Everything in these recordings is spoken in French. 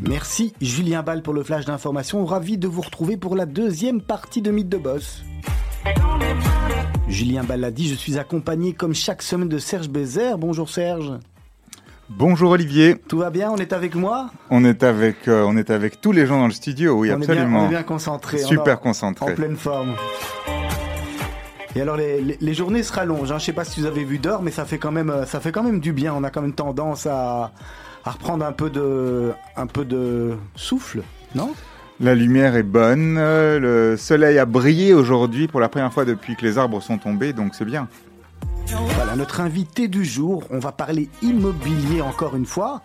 Merci Julien Ball pour le flash d'information. Ravi de vous retrouver pour la deuxième partie de Mythe de Boss. Julien Ball l'a dit, je suis accompagné comme chaque semaine de Serge Bézère. Bonjour Serge. Bonjour Olivier. Tout va bien? On est avec moi? On est avec, euh, on est avec tous les gens dans le studio, oui, on absolument. Est bien, on est bien concentré. Super concentré. En pleine forme. Et alors les, les, les journées se rallongent. Hein. Je sais pas si vous avez vu d'or, mais ça fait quand même, ça fait quand même du bien. On a quand même tendance à, à reprendre un peu de, un peu de souffle, non? La lumière est bonne. Le soleil a brillé aujourd'hui pour la première fois depuis que les arbres sont tombés, donc c'est bien. Voilà notre invité du jour. On va parler immobilier encore une fois.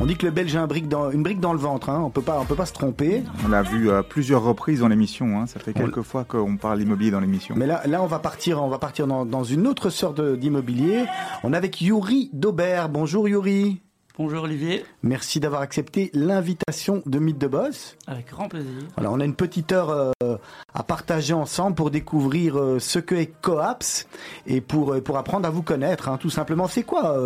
On dit que le Belge a un brique dans, une brique dans le ventre, hein. on peut pas, on peut pas se tromper. On l'a vu à plusieurs reprises dans l'émission, hein. ça fait quelques on... fois qu'on parle immobilier dans l'émission. Mais là, là, on va partir, on va partir dans, dans une autre sorte d'immobilier. On est avec Yuri Daubert. Bonjour Yuri. Bonjour Olivier. Merci d'avoir accepté l'invitation de Mythe de Boss. Avec grand plaisir. Voilà, on a une petite heure euh, à partager ensemble pour découvrir euh, ce que est Coaps et pour, euh, pour apprendre à vous connaître, hein, tout simplement. C'est quoi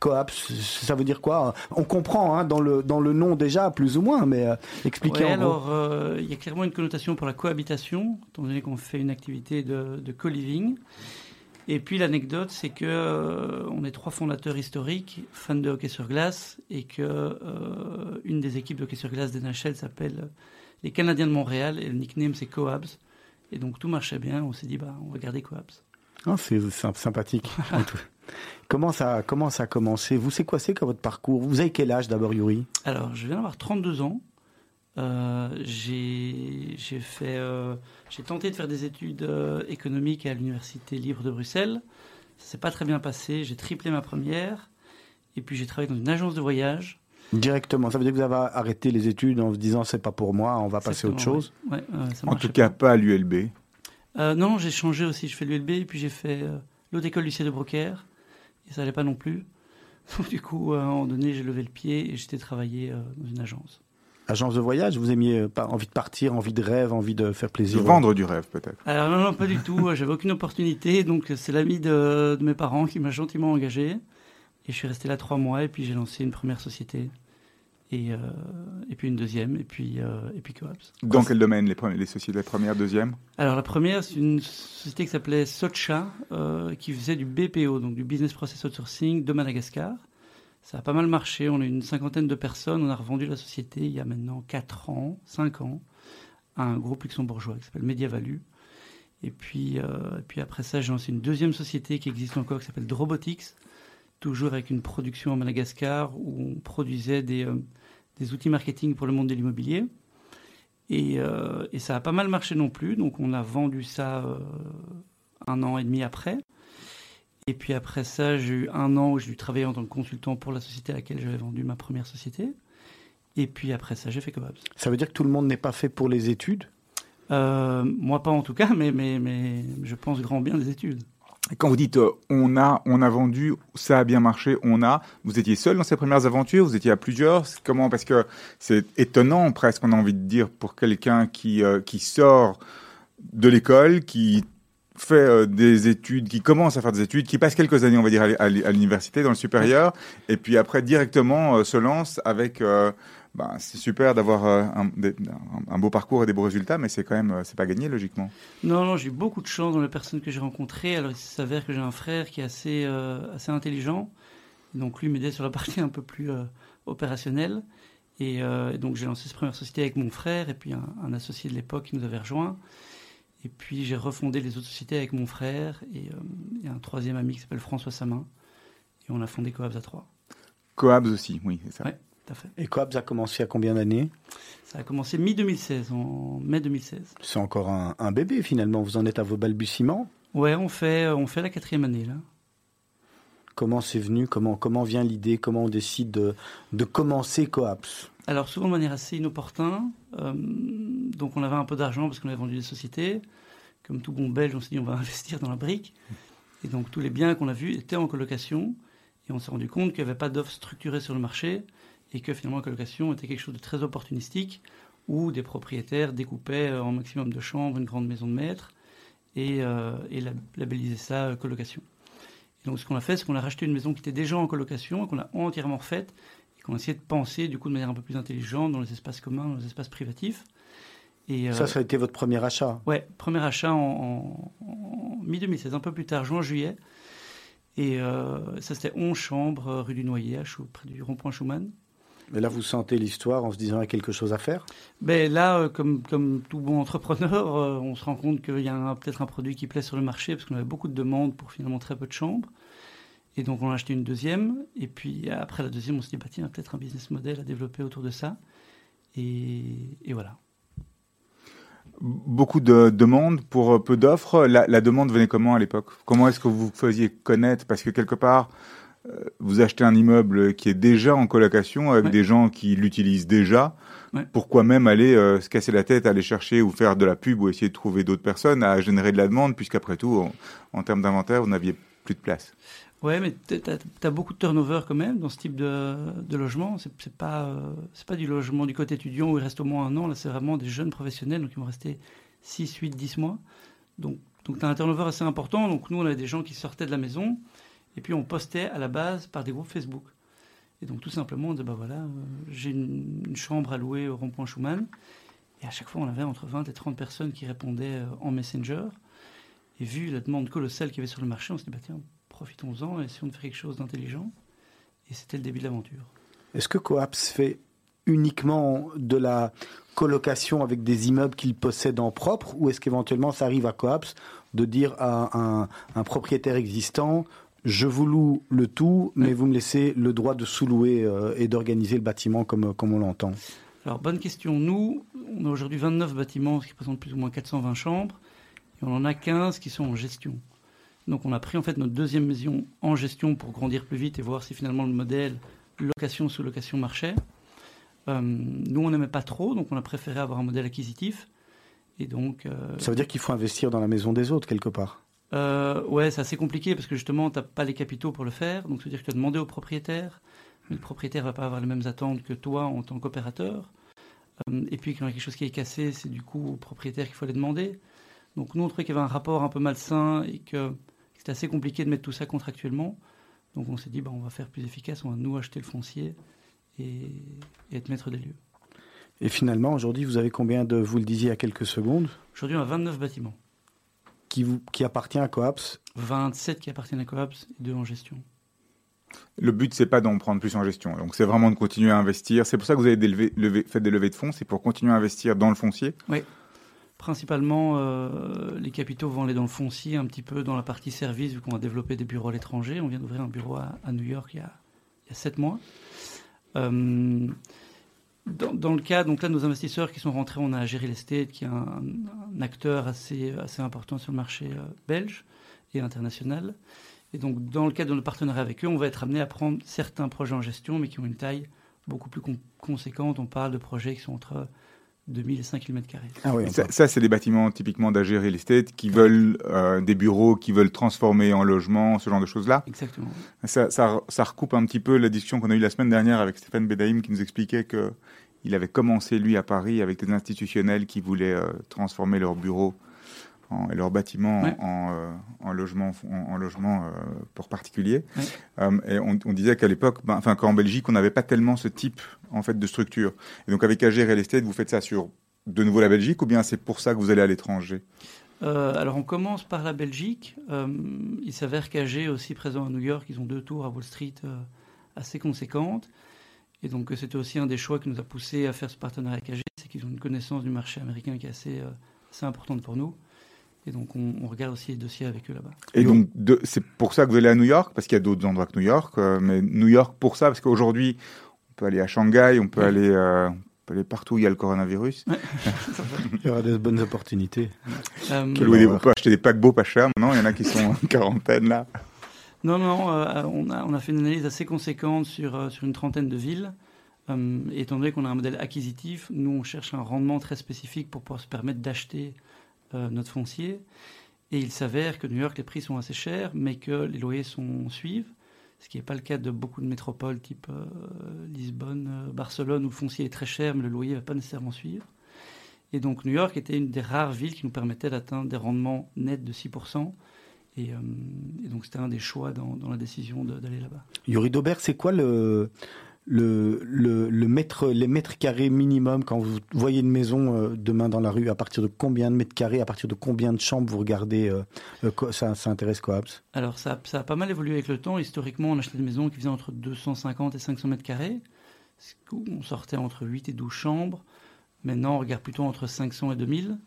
Coaps? Ça veut dire quoi? On comprend hein, dans, le, dans le nom déjà, plus ou moins, mais expliquez ouais, en alors, il y a clairement une connotation pour la cohabitation, étant donné qu'on fait une activité de, de co-living. Et puis l'anecdote, c'est que euh, on est trois fondateurs historiques, fans de hockey sur glace, et que euh, une des équipes de hockey sur glace d'NHL s'appelle les Canadiens de Montréal, et le nickname c'est Coabs. Et donc tout marchait bien, on s'est dit bah on va garder Coabs. Oh, c'est sympathique. comment ça, comment ça a commencé? Vous, c'est quoi c'est quoi votre parcours? Vous avez quel âge d'abord, Yuri? Alors, je viens d'avoir 32 ans. Euh, j'ai fait, euh, j'ai tenté de faire des études euh, économiques à l'université libre de Bruxelles. Ça s'est pas très bien passé. J'ai triplé ma première, et puis j'ai travaillé dans une agence de voyage. Directement, ça veut dire que vous avez arrêté les études en vous disant c'est pas pour moi, on va passer à autre chose? Ouais. Ouais, en tout cas, pas, pas à l'ULB. non, j'ai changé aussi. Je fais l'ULB, et puis j'ai fait l'autre école lycée de Brocaire, et ça allait pas non plus. Donc du coup, à un moment donné, j'ai levé le pied et j'étais travaillé dans une agence. Agence de voyage, vous aimiez pas envie de partir, envie de rêve, envie de faire plaisir De vendre du rêve peut-être Alors non, non, pas du tout. J'avais aucune opportunité. Donc c'est l'ami de, de, mes parents qui m'a gentiment engagé. Et je suis resté là trois mois et puis j'ai lancé une première société. Et, euh, et puis une deuxième, et puis, euh, et puis Coaps. Dans quel domaine les, les sociétés, la première, deuxième? Alors la première, c'est une société qui s'appelait Socha, euh, qui faisait du BPO, donc du Business Process Outsourcing de Madagascar. Ça a pas mal marché. On a une cinquantaine de personnes. On a revendu la société il y a maintenant 4 ans, 5 ans, à un groupe luxembourgeois qui s'appelle Mediavalue. Et puis, euh, et puis après ça, j'ai lancé une deuxième société qui existe encore, qui s'appelle Drobotics, toujours avec une production à Madagascar où on produisait des, euh, des outils marketing pour le monde de l'immobilier. Euh, et, ça a pas mal marché non plus. Donc on a vendu ça un an et demi après. Et puis après ça, j'ai eu un an où j'ai dû travailler en tant que consultant pour la société à laquelle j'avais vendu ma première société. Et puis après ça, j'ai fait Coabs. Ça veut dire que tout le monde n'est pas fait pour les études? Euh, Moi pas en tout cas, mais, mais, mais je pense grand bien des études. Quand vous dites euh, on a, on a vendu, ça a bien marché, on a, vous étiez seul dans ces premières aventures, vous étiez à plusieurs, comment? Parce que c'est étonnant presque, on a envie de dire, pour quelqu'un qui, euh, qui sort de l'école, qui fait euh, des études, qui commence à faire des études, qui passe quelques années, on va dire, à, l'université, dans le supérieur, et puis après directement euh, se lance avec. Ben, c'est super d'avoir un, beau parcours et des beaux résultats, mais c'est quand même, c'est pas gagné logiquement. Non, non, j'ai eu beaucoup de chance dans les personnes que j'ai rencontrées. Alors il s'avère que j'ai un frère qui est assez, assez intelligent, donc lui m'aidait sur la partie un peu plus opérationnelle. Et, et donc j'ai lancé cette première société avec mon frère et puis un, un associé de l'époque qui nous avait rejoint. Et puis j'ai refondé les autres sociétés avec mon frère et, euh, et un troisième ami qui s'appelle François Samin. Et on a fondé Coabs à 3. Coabs aussi, oui, c'est ça. Oui, tout à fait. Et Coabs a commencé à combien d'années? Ça a commencé mi-2016, en mai 2016. C'est encore un, un, bébé finalement, vous en êtes à vos balbutiements? Ouais, on fait, on fait la quatrième année là. Comment c'est venu? Comment, comment vient l'idée? Comment on décide de, de commencer Coaps Alors souvent de manière assez inopportune. Euh, donc on avait un peu d'argent parce qu'on avait vendu des sociétés. Comme tout bon belge, on s'est dit on va investir dans la brique. Et donc tous les biens qu'on a vus étaient en colocation. Et on s'est rendu compte qu'il n'y avait pas d'offres structurées sur le marché et que finalement la colocation était quelque chose de très opportunistique où des propriétaires découpaient en maximum de chambres une grande maison de maître et, euh, labellisaient ça euh, colocation. Et donc ce qu'on a fait, c'est qu'on a racheté une maison qui était déjà en colocation et qu'on a entièrement refaite qu'on essayait de penser du coup de manière un peu plus intelligente dans les espaces communs, dans les espaces privatifs. Et, ça, ça a été votre premier achat Ouais, premier achat en, mi-2016, un peu plus tard, juin-juillet. Et ça, c'était 11 chambres, rue du Noyer, près du rond-point Schumann. Mais là, vous sentez l'histoire en se disant qu'il y a quelque chose à faire? Ben Là, euh, comme, comme tout bon entrepreneur, euh, on se rend compte qu'il y a peut-être un produit qui plaît sur le marché parce qu'on avait beaucoup de demandes pour finalement très peu de chambres. Et donc, on a acheté une deuxième. Et puis, après la deuxième, on s'est dit, bah, tiens, peut-être un business model à développer autour de ça. Et, et voilà. Beaucoup de demandes pour euh, peu d'offres. La, la, demande venait comment à l'époque? Comment est-ce que vous faisiez connaître? Parce que quelque part, euh, vous achetez un immeuble qui est déjà en colocation avec des gens qui l'utilisent déjà. Pourquoi même aller euh, se casser la tête, aller chercher ou faire de la pub ou essayer de trouver d'autres personnes à générer de la demande, puisqu'après tout, en, termes d'inventaire, vous n'aviez plus de place? Ouais, mais tu as, beaucoup de turnover quand même dans ce type de, logement. C'est pas, euh, pas du logement du côté étudiant où il reste au moins un an. Là, c'est vraiment des jeunes professionnels, donc ils vont rester 6, 8, 10 mois. Donc, donc tu as un turnover assez important. Donc nous, on avait des gens qui sortaient de la maison et puis on postait à la base par des groupes Facebook. Et donc tout simplement, on disait, bah voilà, euh, j'ai une, chambre à louer au rond-point Schumann. Et à chaque fois, on avait entre 20 et 30 personnes qui répondaient euh, en Messenger. Et vu la demande colossale qu'il y avait sur le marché, on s'est dit, bah tiens, profitons-en essayons de faire quelque chose d'intelligent. Et c'était le début de l'aventure. Est-ce que Coaps fait uniquement de la colocation avec des immeubles qu'il possède en propre ou est-ce qu'éventuellement ça arrive à Coaps de dire à un, un propriétaire existant je vous loue le tout, mais vous me laissez le droit de sous-louer euh, et d'organiser le bâtiment comme, comme on l'entend? Alors, bonne question. Nous, on a aujourd'hui 29 bâtiments, ce qui représente plus ou moins 420 chambres, et on en a 15 qui sont en gestion. Donc, on a pris en fait notre deuxième maison en gestion pour grandir plus vite et voir si finalement le modèle location sous location marchait. Euh, nous, on n'aimait pas trop, donc on a préféré avoir un modèle acquisitif. Et donc, euh, Ça veut dire qu'il faut investir dans la maison des autres quelque part euh, ouais, c'est assez compliqué parce que justement, tu n'as pas les capitaux pour le faire. Donc, c'est-à-dire que tu as demandé au propriétaire, mais le propriétaire va pas avoir les mêmes attentes que toi en tant qu'opérateur. Euh, et puis, quand il y a quelque chose qui est cassé, c'est du coup au propriétaire qu'il faut aller demander. Donc, nous, on trouvait qu'il y avait un rapport un peu malsain et que c'était assez compliqué de mettre tout ça contractuellement. Donc, on s'est dit, bah, on va faire plus efficace, on va nous acheter le foncier et, et être maître des lieux. Et finalement, aujourd'hui, vous avez combien de, vous le disiez à quelques secondes? Aujourd'hui, on a 29 bâtiments qui, vous, qui appartient à Coaps? 27 qui appartiennent à Coaps et 2 en gestion. Le but, c'est pas d'en prendre plus en gestion. Donc, c'est vraiment de continuer à investir. C'est pour ça que vous avez des fait des levées de fonds. C'est pour continuer à investir dans le foncier? Oui. Principalement, euh, les capitaux vont aller dans le foncier, un petit peu dans la partie service, vu qu'on va développer des bureaux à l'étranger. On vient d'ouvrir un bureau à, New York il y a, a 7 mois. Euh, dans, le cas, donc là, nos investisseurs qui sont rentrés, on a Géry Estate, qui est un, acteur assez, assez important sur le marché euh, belge et international. Et donc, dans le cadre de nos partenariats avec eux, on va être amené à prendre certains projets en gestion, mais qui ont une taille beaucoup plus conséquente. On parle de projets qui sont entre 2000 et 5000 mètres carrés. Ah oui, ça, c'est des bâtiments typiquement d'AG Real Estate qui veulent euh, des bureaux, qui veulent transformer en logement, ce genre de choses-là. Exactement. Ça, ça, ça, recoupe un petit peu la discussion qu'on a eue la semaine dernière avec Stéphane Bedaïm qui nous expliquait que il avait commencé lui à Paris avec des institutionnels qui voulaient euh, transformer leurs bureaux et leurs bâtiments en, euh, en, logement, en, logement pour particuliers. et on, on disait qu'à l'époque, ben, enfin qu'en Belgique, on n'avait pas tellement ce type en fait de structure. Et donc avec AG Real Estate, vous faites ça sur de nouveau la Belgique ou bien c'est pour ça que vous allez à l'étranger? Euh, alors on commence par la Belgique. Euh, il s'avère qu'AG est aussi présent à New York. Ils ont deux tours à Wall Street euh, assez conséquentes. Et donc c'était aussi un des choix qui nous a poussé à faire ce partenariat avec AG, c'est qu'ils ont une connaissance du marché américain qui est assez, assez importante pour nous. Et donc, on, regarde aussi les dossiers avec eux là-bas. Et donc, c'est pour ça que vous allez à New York, parce qu'il y a d'autres endroits que New York, mais New York pour ça, parce qu'aujourd'hui, on peut aller à Shanghai, on peut, aller, euh, on peut aller partout où il y a le coronavirus. il y aura des bonnes opportunités. Euh, on peut acheter des paquebots pas chers maintenant, il y en a qui sont en quarantaine là. Non, non, euh, on, a, on a fait une analyse assez conséquente sur, sur une trentaine de villes. étant donné qu'on a un modèle acquisitif, nous on cherche un rendement très spécifique pour pouvoir se permettre d'acheter notre foncier. Et il s'avère que New York, les prix sont assez chers, mais que les loyers sont, suivent ce qui n'est pas le cas de beaucoup de métropoles type euh, Lisbonne, euh, Barcelone, où le foncier est très cher, mais le loyer ne va pas nécessairement suivre. Et donc New York était une des rares villes qui nous permettait d'atteindre des rendements nets de 6%. Euh, et, donc c'était un des choix dans, la décision d'aller là-bas. Yuri Daubert, c'est quoi le, le, le, le mètre, les mètres carrés minimum quand vous voyez une maison euh, demain dans la rue, à partir de combien de mètres carrés, à partir de combien de chambres vous regardez euh, euh, ça, ça intéresse Coaps? Alors, ça, ça a pas mal évolué avec le temps. Historiquement, on achetait des maisons qui faisaient entre 250 et 500 mètres carrés. On sortait entre 8 et 12 chambres. Maintenant, on regarde plutôt entre 500 et 2000.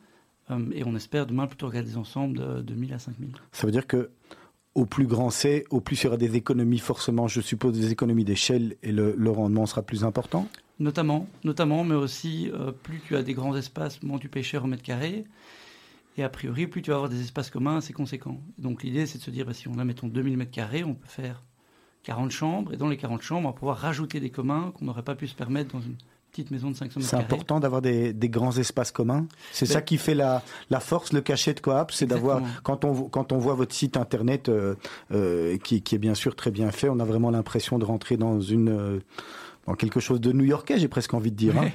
Euh, et on espère demain plutôt regarder des ensembles de 2000 à 5000. Ça veut dire que au plus grand c'est, au plus il y aura des économies forcément, je suppose des économies d'échelle et le, rendement sera plus important. Notamment, notamment, mais aussi, euh, plus tu as des grands espaces, moins tu cher au mètre carré. Et a priori, plus tu vas avoir des espaces communs assez conséquents. Donc l'idée, c'est de se dire, bah, si on a, mettons, 2000 mètres carrés, on peut faire 40 chambres. Et dans les 40 chambres, on va pouvoir rajouter des communs qu'on n'aurait pas pu se permettre dans une petite maison de 500 mètres C'est important d'avoir des, des grands espaces communs. C'est Ben- ça qui fait la, la force, le cachet de Coop, c'est d'avoir quand on vo- quand on voit votre site internet euh, euh, qui, qui est bien sûr très bien fait, on a vraiment l'impression de rentrer dans une euh, dans quelque chose de new-yorkais, j'ai presque envie de dire. hein.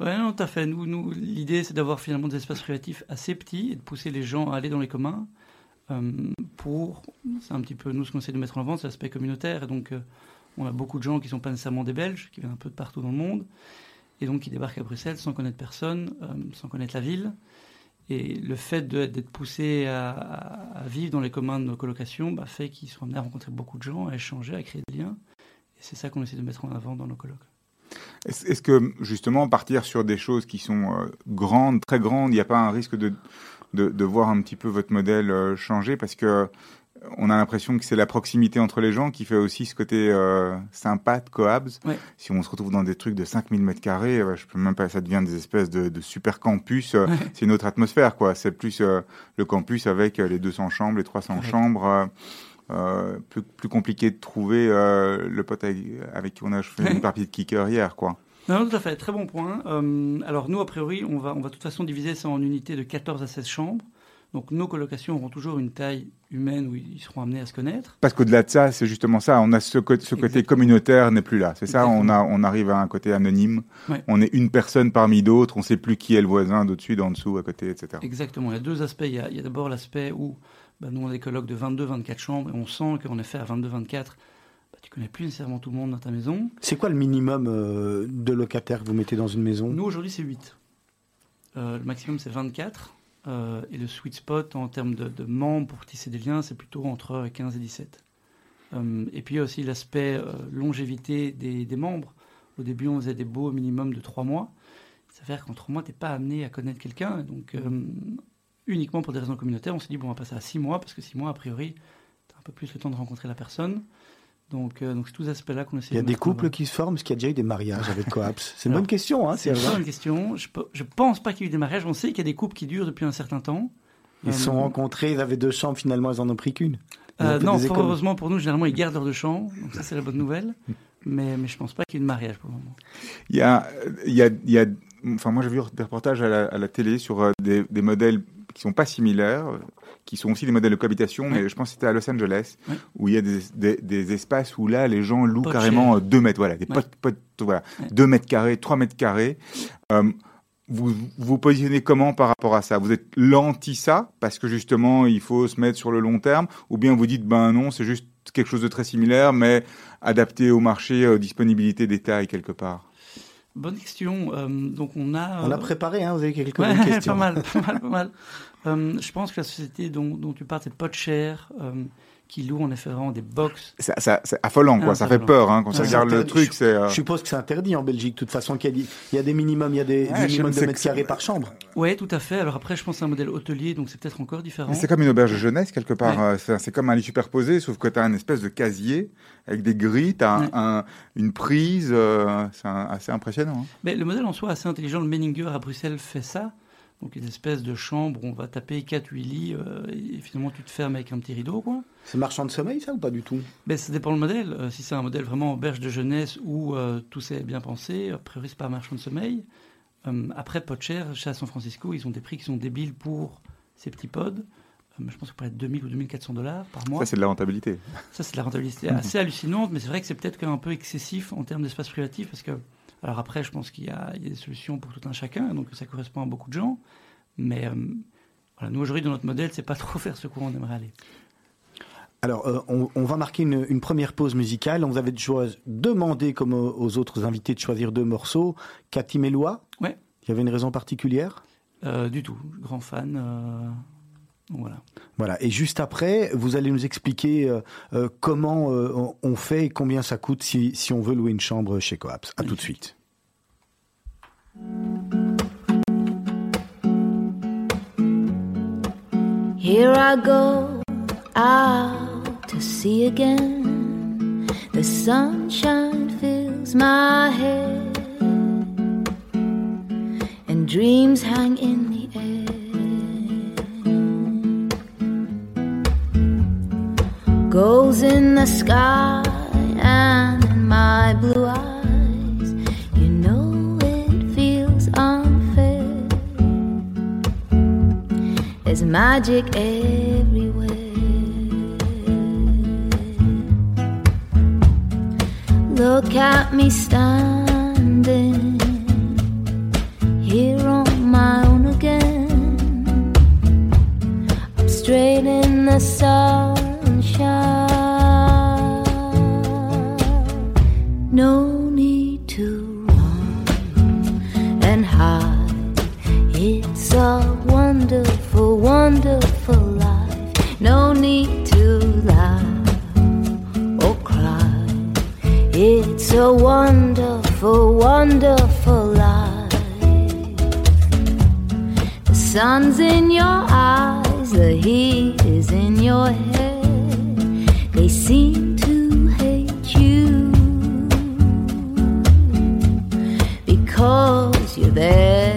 Ouais. Non, tout à fait. Nous, nous, l'idée, c'est d'avoir finalement des espaces privatifs assez petits et de pousser les gens à aller dans les communs. pour, c'est un petit peu nous ce qu'on essaie de mettre en avant, c'est l'aspect communautaire. Et donc, on a beaucoup de gens qui sont pas nécessairement des Belges, qui viennent un peu de partout dans le monde, et donc qui débarquent à Bruxelles sans connaître personne, euh, sans connaître la ville. Et le fait d'être poussé à, vivre dans les communs de nos colocations bah, fait qu'ils sont amenés à rencontrer beaucoup de gens, à échanger, à créer des liens. Et c'est ça qu'on essaie de mettre en avant dans nos colocs. Est-ce que justement partir sur des choses qui sont euh, grandes, très grandes, il n'y a pas un risque de, de, voir un petit peu votre modèle euh, changer? Parce que on a l'impression que c'est la proximité entre les gens qui fait aussi ce côté euh, sympa de Coabs. Ouais. Si on se retrouve dans des trucs de 5000 mètres carrés, euh, je peux même pas, ça devient des espèces de, de super campus. euh, Ouais. C'est une autre atmosphère, quoi. C'est plus euh, le campus avec les 200 chambres, les 300 Correct. chambres. euh, plus, plus compliqué de trouver le pote avec, avec qui on a fait une partie de kicker hier, quoi. Non, tout à fait, très bon point. Alors nous, a priori, on va, on va de toute façon diviser ça en unités de 14 à 16 chambres. Donc nos colocations auront toujours une taille humaine où ils seront amenés à se connaître. Parce qu'au-delà de ça, c'est justement ça. On a ce, co- ce côté Exactement. communautaire n'est plus là. C'est ça? On a, on arrive à un côté anonyme. Ouais. On est une personne parmi d'autres. On sait plus qui est le voisin d'au-dessus, d'en dessous, à côté, etc. Exactement, il y a deux aspects. Il y a, d'abord l'aspect où bah, nous, on a des colocs de 22-24 chambres et on sent qu'en effet, à 22-24, bah, tu connais plus nécessairement tout le monde dans ta maison. C'est quoi le minimum euh, de locataires que vous mettez dans une maison? Nous, aujourd'hui, c'est 8. Euh, le maximum, c'est 24. Euh, et le sweet spot en termes de, membres pour tisser des liens, c'est plutôt entre 15 et 17. Euh, et puis aussi l'aspect euh, longévité des, membres. Au début, on faisait des beaux au minimum de 3 mois. Ça veut dire qu'en 3 mois, tu n'es pas amené à connaître quelqu'un. Donc, uniquement pour des raisons communautaires, on s'est dit, bon, on va passer à 6 mois, parce que 6 mois, a priori, tu as un peu plus le temps de rencontrer la personne. Donc, euh, donc c'est tous ces aspects-là qu'on essaie Il y a de des couples qui se forment, est-ce qu'il y a déjà eu des mariages avec Coaps C'est une Alors, bonne question, hein, C'est une bonne question. Je, pe- je pense pas qu'il y ait eu des mariages. On sait qu'il y a des couples qui durent depuis un certain temps. Ils se sont Euh, rencontrés, ils avaient deux chambres, finalement ils en ont pris qu'une. Euh, non, heureusement pour nous, généralement, ils gardent leurs deux chambres. Donc ça, c'est la bonne nouvelle. Mais, mais je pense pas qu'il y ait eu de mariage pour le moment. Il y a, il y a, il y a, enfin, moi j'ai vu des reportages à la, à la télé sur euh, des, des modèles qui sont pas similaires, qui sont aussi des modèles de cohabitation, mais je pense que c'était à Los Angeles, où il y a des, des, des espaces où là les gens louent carrément cher. euh, deux mètres, voilà, des Ouais. potes, potes, voilà, Ouais. deux mètres carrés, trois mètres carrés. Euh, vous vous positionnez comment par rapport à ça? Vous êtes l'anti ça parce que justement il faut se mettre sur le long terme, ou bien vous dites ben non, c'est juste quelque chose de très similaire, mais adapté au marché, euh, disponibilité des tailles quelque part? Bonne question. Euh, donc on a. On a euh, préparé, hein, vous avez quelques ouais, questions. pas mal, pas mal, pas mal. Euh, je pense que la société dont, dont tu parles, c'est Podshare, euh, qui loue en effet vraiment des box. C'est affolant, quoi. Ah, ça fait affolant. peur, hein, quand on regarde le truc. Euh, Je suppose que c'est interdit en Belgique, de toute façon, qu'il y a, des- il y a des minimums, il y a des, minimums de mètres carrés par chambre. Ouais, tout à fait. Alors après, je pense que c'est un modèle hôtelier, donc c'est peut-être encore différent. c'est comme une auberge de jeunesse, quelque part. Ouais. Euh, C'est, comme un lit superposé, sauf que tu as une espèce de casier avec des grilles, tu as Ouais. une prise. euh, c'est assez impressionnant. hein. Mais le modèle en soi est assez intelligent. Le Menninger à Bruxelles fait ça. Donc une espèce de chambre où on va taper 4-8 lits euh, et finalement tu te fermes avec un petit rideau. Quoi. C'est marchand de sommeil, ça, ou pas du tout? Ben, ça dépend le modèle. Euh, si c'est un modèle vraiment auberge de jeunesse où euh, tout s'est bien pensé, a priori c'est pas un marchand de sommeil. Euh, après, pas de cher, chez San Francisco, ils ont des prix qui sont débiles pour ces petits pods. Je pense que peut être 2000 ou 2400 dollars par mois. Ça, c'est de la rentabilité. Ça, c'est de la rentabilité assez hallucinante, mais c'est vrai que c'est peut-être quand même un peu excessif en termes d'espace privatif, parce que, alors après, je pense qu'il y, a il y a des solutions pour tout un chacun, donc ça correspond à beaucoup de gens, mais euh, voilà, nous aujourd'hui, dans notre modèle, c'est pas trop faire ce où on aimerait aller. Alors, euh, on, on va marquer une, une première pause musicale. On vous avait demandé, comme aux, aux autres invités, de choisir deux morceaux. Cathy Mélois Ouais. Il y avait une raison particulière? Euh, du tout, grand fan. Voilà. Voilà. Et juste après, vous allez nous expliquer euh, euh, comment euh, on, fait et combien ça coûte si, si on veut louer une chambre chez Coaps. À tout de suite. Here I go out to sea again. The sunshine fills my head, and dreams hang in the air. Goals in the sky and in my blue eyes. You know it feels unfair. There's magic everywhere. Look at me standing here on my own again. I'm straight in the sunshine. Sun's in your eyes, the heat is in your head. They seem to hate you because you're there.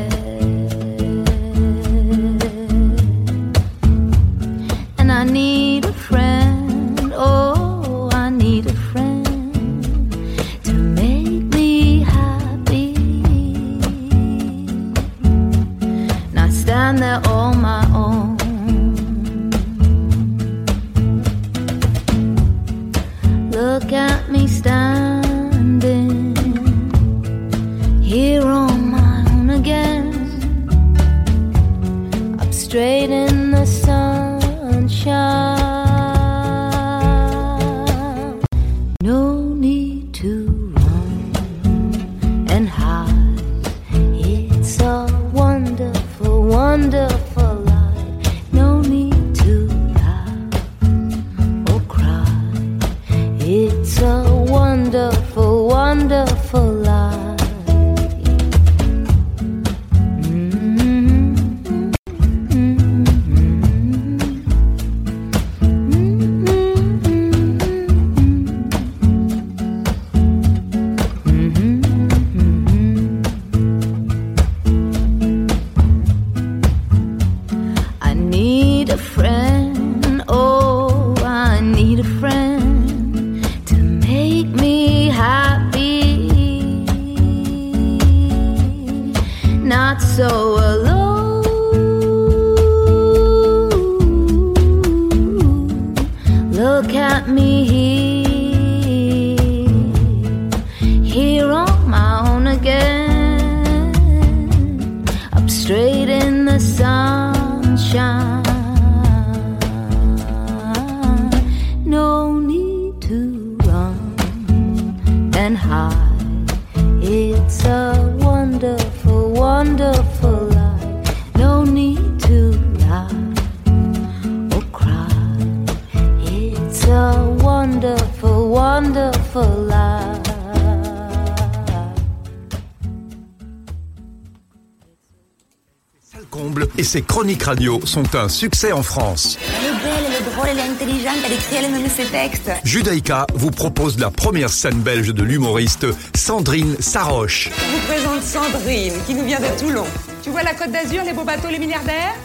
Ses chroniques radio sont un succès en France. Elle est belle, elle est drôle, elle est intelligente, elle écrit elle-même ses textes. Judaïka vous propose la première scène belge de l'humoriste Sandrine Saroche. Je vous présente Sandrine, qui nous vient de Toulon. Tu vois la Côte d'Azur, les beaux bateaux, les milliardaires?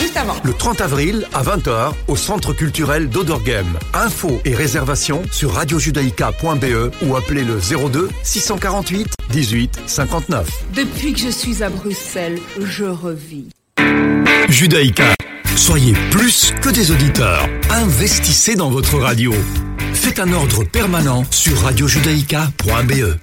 Juste avant. Le 30 avril à 20h au Centre culturel d'Odorgem. Infos et réservations sur radiojudaïka.be ou appelez le 02 648 18 59. Depuis que je suis à Bruxelles, je revis. Judaïka, soyez plus que des auditeurs. Investissez dans votre radio. Faites un ordre permanent sur radiojudaïka.be.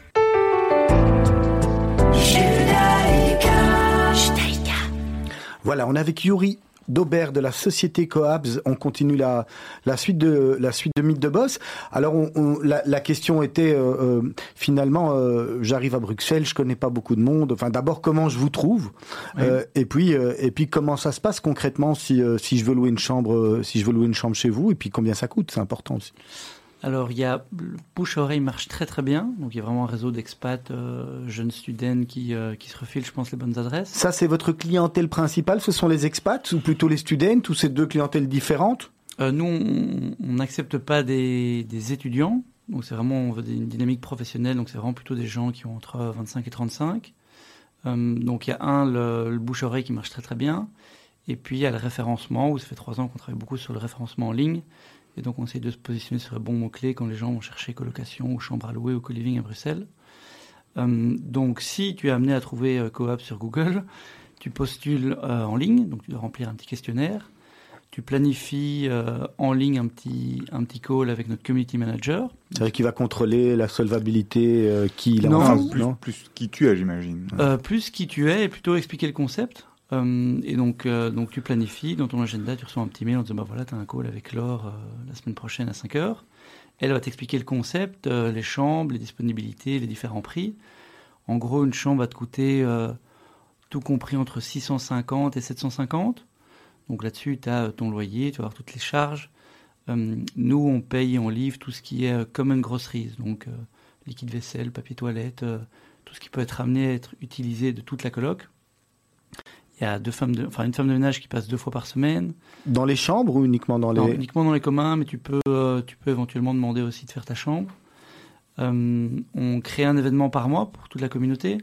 Voilà, on est avec Yuri d'Aubert de la société Coabs. On continue la, la suite de la suite de Mythe de Boss. Alors on, on- la, la question était euh, euh, finalement, euh, j'arrive à Bruxelles, je connais pas beaucoup de monde. Enfin d'abord comment je vous trouve, Oui. Euh, et puis euh, et puis comment ça se passe concrètement si euh, si je veux louer une chambre si je veux louer une chambre chez vous et puis combien ça coûte, c'est important aussi. Alors, il y a le bouche à oreille marche très très bien. Donc, il y a vraiment un réseau d'expats, euh, jeunes students qui, euh, qui se refilent, je pense, les bonnes adresses. Ça c'est votre clientèle principale, ce sont les expats ou plutôt les students ou ces deux clientèles différentes? Euh, nous, on n'accepte pas des, des étudiants. Donc, c'est vraiment on veut des- une dynamique professionnelle. Donc, c'est vraiment plutôt des gens qui ont entre 25 et 35. Euh, donc, il y a un, le, le bouche à oreille qui marche très très bien. Et puis, il y a le référencement, où ça fait trois ans qu'on travaille beaucoup sur le référencement en ligne. Et donc, on essaie de se positionner sur les bons mots-clés quand les gens vont chercher colocation ou chambre à louer ou co-living à Bruxelles. Euh, donc, si tu es amené à trouver euh, Coop sur Google, tu postules euh, en ligne, donc tu dois remplir un petit questionnaire. Tu planifies euh, en ligne un petit, un petit call avec notre community manager. C'est vrai qu'il va contrôler la solvabilité, euh, qui il a Non. en face, plus, non? plus qui tu es, j'imagine. Euh, plus qui tu es et plutôt expliquer le concept. Euh, et donc, euh, donc tu planifies dans ton agenda, tu reçois un petit mail en disant bah voilà, tu as un call avec Laure euh, la semaine prochaine à 5 heures. Elle va t'expliquer le concept, les chambres, les disponibilités, les différents prix. En gros, une chambre va te coûter tout compris entre 650 et 750. Donc là-dessus, tu as ton loyer, tu vas avoir toutes les charges. Nous, on paye et on livre tout ce qui est common groceries, donc liquide vaisselle, papier toilette, tout ce qui peut être amené à être utilisé de toute la coloc. Il y a deux femmes de, enfin une femme de ménage qui passe deux fois par semaine. Dans les chambres ou uniquement dans les... Non, uniquement dans les communs, mais tu peux, euh, tu peux éventuellement demander aussi de faire ta chambre. Euh, on crée un événement par mois pour toute la communauté.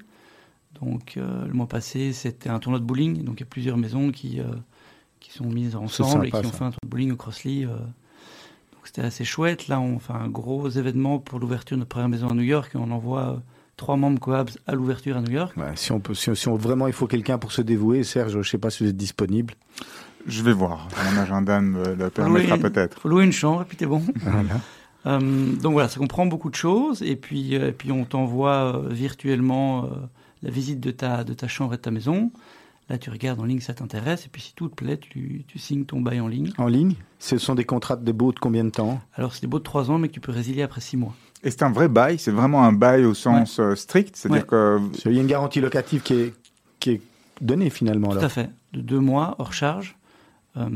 Donc euh, le mois passé, c'était un tournoi de bowling. Donc il y a plusieurs maisons qui, qui sont mises ensemble et qui ont ça. fait un tournoi de bowling au Crossley. donc c'était assez chouette. Là, on fait un gros événement pour l'ouverture de notre première maison à New York et on envoie trois membres Coabs à l'ouverture à New York. Ouais, si on peut, si, si on, vraiment il faut quelqu'un pour se dévouer, Serge, je sais pas si vous êtes disponible. Je vais voir. Mon agenda me le permettra peut-être. faut louer une chambre et puis t'es bon. Voilà. Euh, donc voilà, ça comprend beaucoup de choses et puis, euh, et puis on t'envoie euh, virtuellement euh, la visite de ta, de ta chambre et de ta maison. Là, tu regardes en ligne si ça t'intéresse et puis si tout te plaît, tu, tu signes ton bail en ligne. En ligne? Ce sont des contrats de beaux de combien de temps? Alors c'est des baux de 3 ans mais que tu peux résilier après 6 mois. Et c'est un vrai bail, c'est vraiment un bail au sens euh, strict, c'est-à-dire Ouais. que Il y a une garantie locative qui est, qui est donnée finalement. Tout Alors. à fait, de 2 mois hors charge. Euh,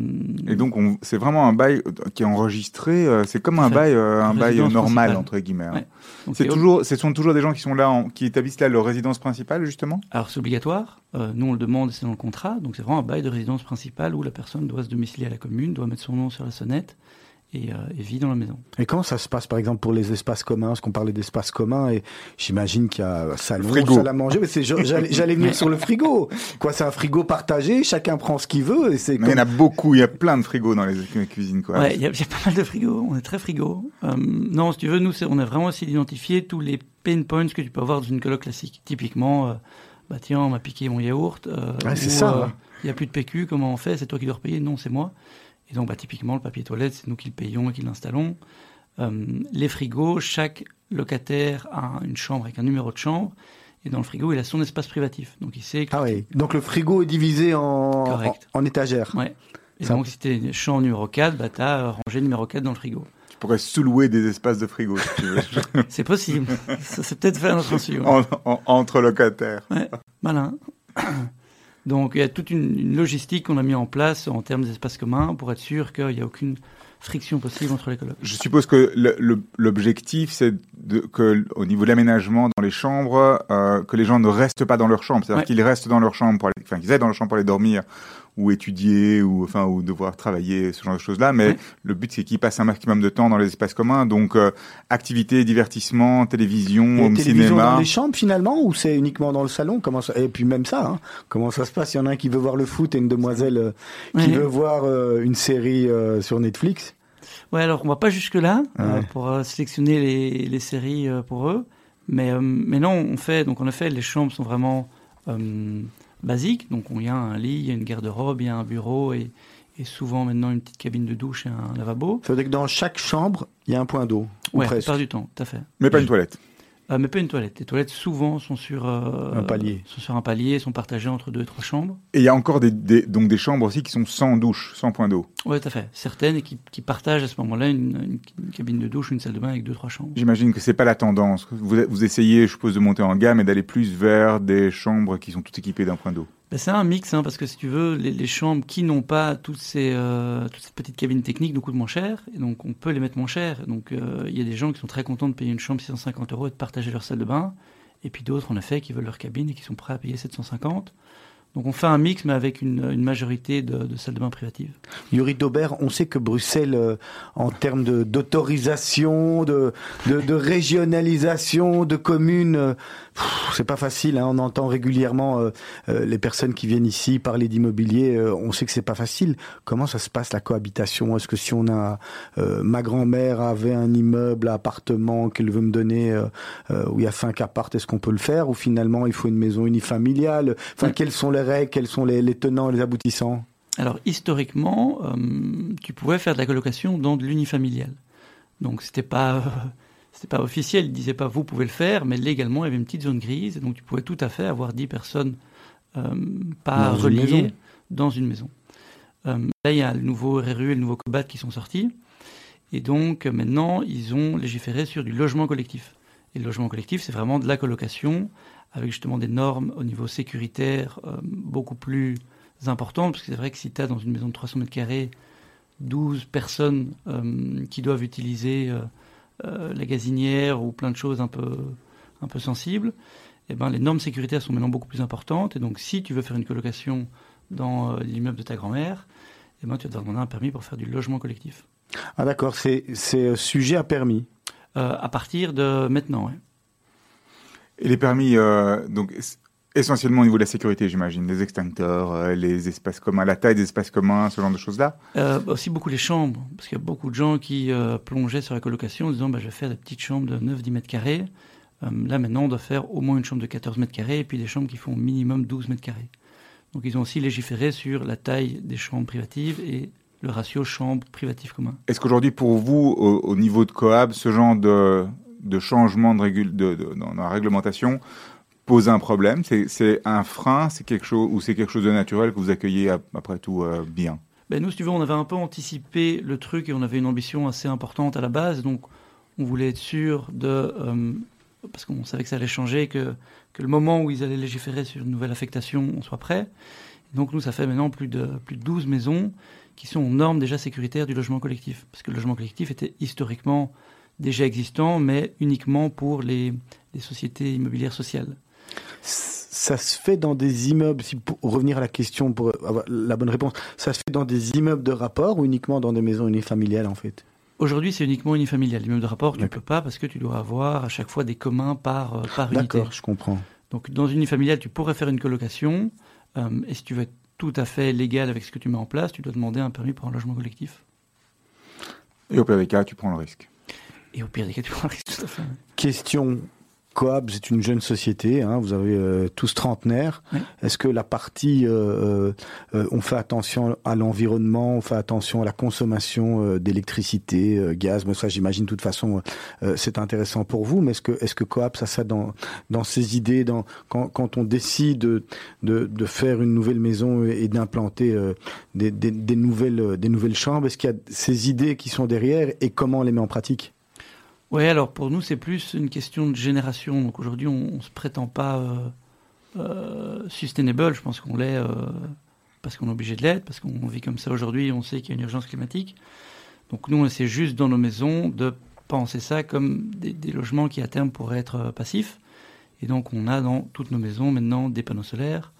et donc on- c'est vraiment un bail qui est enregistré, euh, c'est comme un fait. bail, euh, un bail normal principale. entre guillemets. hein. Ouais. C'est toujours, ce sont toujours des gens qui sont là, en- qui établissent là leur résidence principale justement? Alors c'est obligatoire, Euh, nous on le demande, c'est dans le contrat, donc c'est vraiment un bail de résidence principale où la personne doit se domicilier à la commune, doit mettre son nom sur la sonnette et, euh, et vit dans la maison. Et comment ça se passe par exemple pour les espaces communs? Parce qu'on parlait d'espaces communs? Et j'imagine qu'il y a salon, Frigo. salle à manger. Mais c'est, j'allais, j'allais venir sur le frigo. Quoi, c'est un frigo partagé, chacun prend ce qu'il veut et c'est Mais il y en a beaucoup, il y a plein de frigos dans les cu- cuisines quoi. Ouais, il y, a il y a pas mal de frigos, on est très frigo. Euh, non, si tu veux, nous, c'est- on a vraiment essayé d'identifier tous les pain points que tu peux avoir dans une coloc classique. Typiquement, euh, bah tiens, on m'a piqué mon yaourt. euh, Ouais, c'est ou, ça. Il n'y a plus de PQ, comment on fait? C'est toi qui dois repayer? Non, c'est moi. Et donc, bah, typiquement, le papier toilette, c'est nous qui le payons et qui l'installons. Euh, les frigos, chaque locataire a une chambre avec un numéro de chambre. Et dans le frigo, il a son espace privatif. Donc, il sait que Ah oui. Donc le frigo est divisé en, Correct. en, en étagères. Ouais. Et donc, si tu es chambre numéro 4, bah, tu as rangé numéro 4 dans le frigo. Tu pourrais sous-louer des espaces de frigo si tu veux, C'est possible. Ça, c'est peut-être faire notre ouais. En- en- entre locataires. Malin. Donc, il y a toute une, une logistique qu'on a mis en place en termes d'espace commun pour être sûr qu'il n'y a aucune friction possible entre les colocs. Je suppose que l'objectif, c'est de- que au niveau de l'aménagement dans les chambres, euh, que les gens ne restent pas dans leur chambre, c'est-à-dire Ouais. qu'ils restent dans leur chambre, pour aller- enfin qu'ils aillent dans leur chambre pour aller dormir ou étudier ou enfin ou devoir travailler, ce genre de choses-là. Mais Ouais. le but, c'est qu'ils passent un maximum de temps dans les espaces communs, donc euh, activités, divertissement, télévision, Et home télévision cinéma. dans les chambres finalement ou c'est uniquement dans le salon? Comment ça Et puis même ça, hein, comment ça se passe? Il y en a un qui veut voir le foot et une demoiselle euh, qui veut voir euh, une série euh, sur Netflix. Ouais, alors on va pas jusque-là euh, Ouais. pour euh, sélectionner les, les séries euh, pour eux. Mais, euh, mais non, on fait, donc en effet, les chambres sont vraiment basiques. Donc il y a un lit, il y a une garde-robe, il y a un bureau et, et souvent maintenant une petite cabine de douche et un lavabo. Ça veut dire que dans chaque chambre, il y a un point d'eau. ou Ouais, la presque. plupart du temps, tout à fait. Mais pas une toilette. Euh, mais pas une toilette. Les toilettes souvent sont sur euh, Un palier. Sont sur un palier, sont partagées entre deux et trois chambres. Et il y a encore des, des- donc des chambres aussi qui sont sans douche, sans point d'eau. Oui, tout à fait. Certaines qui, qui partagent à ce moment-là une, une- une cabine de douche, une salle de bain avec deux trois chambres. J'imagine que c'est pas la tendance. Vous, vous essayez, je suppose, de monter en gamme et d'aller plus vers des chambres qui sont toutes équipées d'un point d'eau. Ben, c'est un mix, hein, parce que si tu veux, les, chambres qui n'ont pas toutes ces, euh, toute cette petite cabine technique nous coûtent moins cher, et donc on peut les mettre moins cher. Donc euh, il y a des gens qui sont très contents de payer une chambre 650 euros et de partager leur salle de bain, et puis d'autres en effet qui veulent leur cabine et qui sont prêts à payer 750. Donc on fait un mix, mais avec une, majorité de, salles de bain privatives. Yuri Daubert, on sait que Bruxelles, euh, en termes d'autorisation, de, régionalisation, de communes, c'est pas facile. hein. on entend régulièrement euh, euh, les personnes qui viennent ici parler d'immobilier. euh, on sait que c'est pas facile. Comment ça se passe la cohabitation? Est-ce que si on a ma grand-mère avait un immeuble, un appartement qu'elle veut me donner où il y a cinq appartes, est-ce qu'on peut le faire? Ou finalement il faut une maison unifamiliale? Enfin, Mm. quelles sont les règles? Quels sont les, les tenants et les aboutissants? Alors historiquement, tu pouvais faire de la colocation dans de l'unifamilial. Donc c'était pas c'était pas officiel, il disait pas vous pouvez le faire, mais légalement il y avait une petite zone grise, donc tu pouvais tout à fait avoir 10 personnes euh, pas Dans une reliées maison. dans une maison. Euh, là il y a le nouveau RRU et le nouveau COBAT qui sont sortis, et donc euh, maintenant ils ont légiféré sur du logement collectif. Et le logement collectif c'est vraiment de la colocation avec justement des normes au niveau sécuritaire euh, beaucoup plus importantes, parce que c'est vrai que si tu as dans une maison de 300 mètres carrés 12 personnes qui doivent utiliser la gazinière ou plein de choses un peu, un peu sensibles, eh ben, les normes sécuritaires sont maintenant beaucoup plus importantes. Et donc, si tu veux faire une colocation dans euh, l'immeuble de ta grand-mère, eh ben, tu vas devoir demander un permis pour faire du logement collectif. Ah d'accord, c'est c'est euh, sujet à permis. Euh, à partir de maintenant, ouais. Et les permis, euh, donc essentiellement au niveau de la sécurité, j'imagine, les extincteurs, euh, les espaces communs, la taille des espaces communs, ce genre de choses-là. Euh, aussi beaucoup les chambres, parce qu'il y a beaucoup de gens qui euh, plongeaient sur la colocation en disant bah, je vais faire des petites chambres de 9-10 mètres carrés. Euh, là maintenant on doit faire au moins une chambre de 14 mètres carrés et puis des chambres qui font minimum 12 mètres carrés. Donc ils ont aussi légiféré sur la taille des chambres privatives et le ratio chambre privative commun. Est-ce qu'aujourd'hui, pour vous, au, au niveau de Coab, ce genre de, de changement de, régul- de, de- dans la réglementation pose un problème C'est un frein C'est quelque chose ou c'est quelque chose de naturel que vous accueillez ap- après tout euh, bien? Ben nous, si tu veux, on avait un peu anticipé le truc et on avait une ambition assez importante à la base. Donc, on voulait être sûr de. euh, parce qu'on savait que ça allait changer, que, que le moment où ils allaient légiférer sur une nouvelle affectation, on soit prêt. Donc, nous, ça fait maintenant plus de, plus de 12 maisons qui sont aux normes déjà sécuritaires du logement collectif. Parce que le logement collectif était historiquement déjà existant, mais uniquement pour les sociétés immobilières sociales. Ça se fait dans des immeubles, si pour revenir à la question pour avoir la bonne réponse, ça se fait dans des immeubles de rapport ou uniquement dans des maisons unifamiliales en fait? Aujourd'hui, c'est uniquement unifamilial. L'immeuble de rapport, tu ne peux pas parce que tu dois avoir à chaque fois des communs par, euh, par unité. D'accord, je comprends. Donc, dans une unifamiliale, tu pourrais faire une colocation. euh, et si tu veux être tout à fait légal avec ce que tu mets en place, tu dois demander un permis pour un logement collectif. Et au pire des cas, tu prends le risque. Et au pire des cas, tu prends un risque tout à fait. Question Coab, c'est une jeune société, hein, vous avez euh, tous trentenaires. Oui. Est-ce que la partie, euh, euh, euh, on fait attention à l'environnement, on fait attention à la consommation euh, d'électricité, euh, gaz? Moi, ça, j'imagine, de toute façon, euh, c'est intéressant pour vous. Mais est-ce que, est-ce que Coab, ça, ça dans dans ses idées, dans quand, quand on décide de, de de faire une nouvelle maison et d'implanter euh, des, des, des nouvelles des nouvelles chambres, est-ce qu'il y a ces idées qui sont derrière et comment on les met en pratique? Oui, alors pour nous, c'est plus une question de génération. Donc aujourd'hui, on ne se prétend pas euh, euh, sustainable. Je pense qu'on l'est euh, parce qu'on est obligé de l'être, parce qu'on vit comme ça aujourd'hui, on sait qu'il y a une urgence climatique. Donc nous, on essaie juste dans nos maisons de penser ça comme des, logements qui à terme pourraient être passifs. Et donc on a dans toutes nos maisons maintenant des panneaux solaires.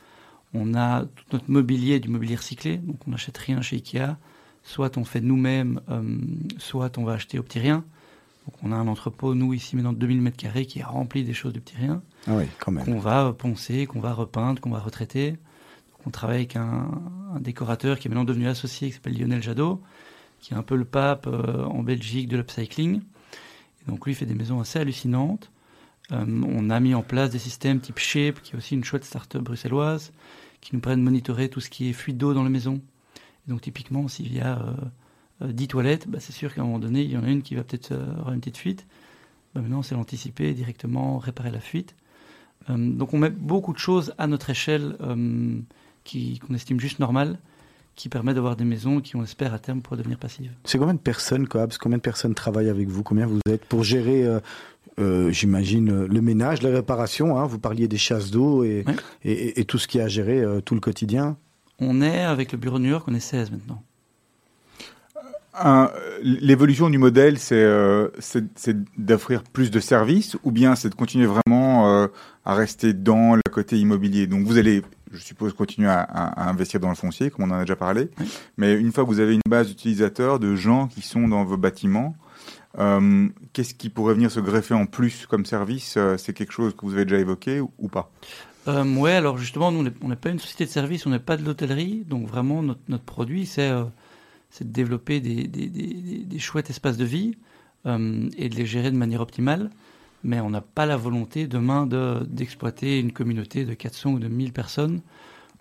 On a tout notre mobilier, du mobilier recyclé. Donc on n'achète rien chez Ikea. Soit on fait nous-mêmes, soit on va acheter au petit rien. Donc on a un entrepôt, nous, ici, maintenant de 2000 mètres carrés qui est rempli des choses de petit rien, Ah oui, quand même. qu'on va poncer, qu'on va repeindre, qu'on va retraiter. Donc on travaille avec un, un décorateur qui est maintenant devenu associé, qui s'appelle Lionel Jadot, qui est un peu le pape euh, en Belgique de l'upcycling. Donc lui fait des maisons assez hallucinantes. Euh, on a mis en place des systèmes type Shape, qui est aussi une chouette start-up bruxelloise, qui nous permet de monitorer tout ce qui est fuite d'eau dans les maisons. Et donc typiquement, s'il y a euh, 10 toilettes, bah, c'est sûr qu'à un moment donné, il y en a une qui va peut-être euh, avoir une petite fuite. Bah, maintenant, c'est l'anticiper directement, réparer la fuite. Euh, donc, on met beaucoup de choses à notre échelle euh, qui- qu'on estime juste normales, qui permettent d'avoir des maisons qui, on espère, à terme, pourraient devenir passives. C'est combien de personnes, Coabs Combien de personnes travaillent avec vous? Combien vous êtes pour gérer, euh, euh, j'imagine, euh, le ménage, la réparation hein? Vous parliez des chasses d'eau et, Ouais. et, et- et tout ce qui a à gérer euh, tout le quotidien. On est, avec le bureau de New York, on est 16 maintenant. L'évolution du modèle, c'est euh, c'est- d'offrir plus de services ou bien c'est de continuer vraiment euh, à rester dans le côté immobilier? Donc vous allez, je suppose, continuer à, à- à investir dans le foncier, comme on en a déjà parlé. Oui. Mais une fois que vous avez une base d'utilisateurs, de gens qui sont dans vos bâtiments, euh, qu'est-ce qui pourrait venir se greffer en plus comme service? C'est quelque chose que vous avez déjà évoqué ou, ou pas ouais, alors justement, nous, on n'est- pas une société de service, on n'est pas de l'hôtellerie, donc vraiment, notre, notre produit, c'est c'est de développer des, des, des- chouettes espaces de vie euh, et de les gérer de manière optimale, mais on n'a pas la volonté demain de- d'exploiter une communauté de 400 ou de 1000 personnes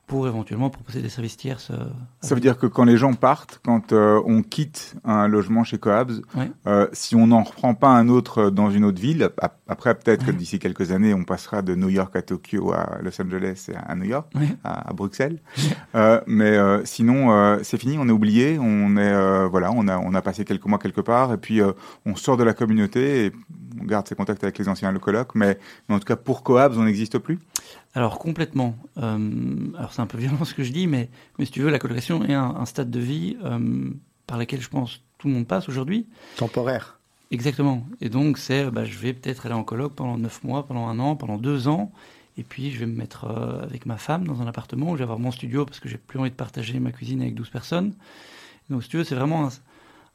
pour éventuellement proposer des services tierces. euh, Ça veut dire que quand les gens partent, quand euh, on quitte un logement chez Coabs, euh, si on n'en reprend pas un autre dans une autre ville, ap- après peut-être que d'ici quelques années, on passera de New York à Tokyo, à Los Angeles et à New York, à, à Bruxelles. Mais sinon, c'est fini, on est oublié, on est voilà, on a on a passé quelques mois quelque part et puis on sort de la communauté et on garde ses contacts avec les anciens colocs. Mais, mais en tout cas, pour Coabs, on n'existe plus. Alors complètement. Euh, alors c'est un peu violent ce que je dis, mais, mais si tu veux, la colocation est un, un stade de vie euh, par lequel je pense tout le monde passe aujourd'hui. Temporaire. Exactement. Et donc c'est, bah, je vais peut-être aller en coloc pendant neuf mois, pendant un an, pendant deux ans, et puis je vais me mettre euh, avec ma femme dans un appartement où je vais avoir mon studio parce que j'ai plus envie de partager ma cuisine avec 12 personnes. Donc si tu veux, c'est vraiment un,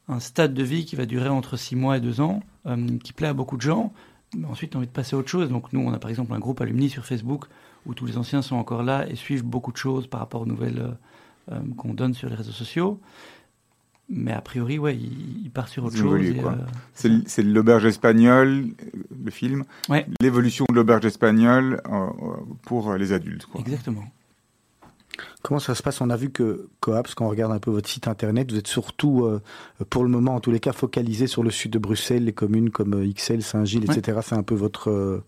un stade de vie qui va durer entre six mois et deux ans, euh, qui plaît à beaucoup de gens. Mais ensuite, on a envie de passer à autre chose. Donc nous, on a par exemple un groupe alumni sur Facebook où tous les anciens sont encore là et suivent beaucoup de choses par rapport aux nouvelles euh, euh, qu'on donne sur les réseaux sociaux. Mais a priori, ouais, ils, ils partent sur autre chose. euh, C'est l'auberge espagnole, le film, Ouais. l'évolution de l'auberge espagnole euh, pour les adultes. Quoi. Exactement. Comment ça se passe? On a vu que Coaps, quand on regarde un peu votre site internet, vous êtes surtout, euh, pour le moment, en tous les cas, focalisé sur le sud de Bruxelles, les communes comme euh, Ixelles, Saint-Gilles, Ouais. etc. C'est un peu votre euh,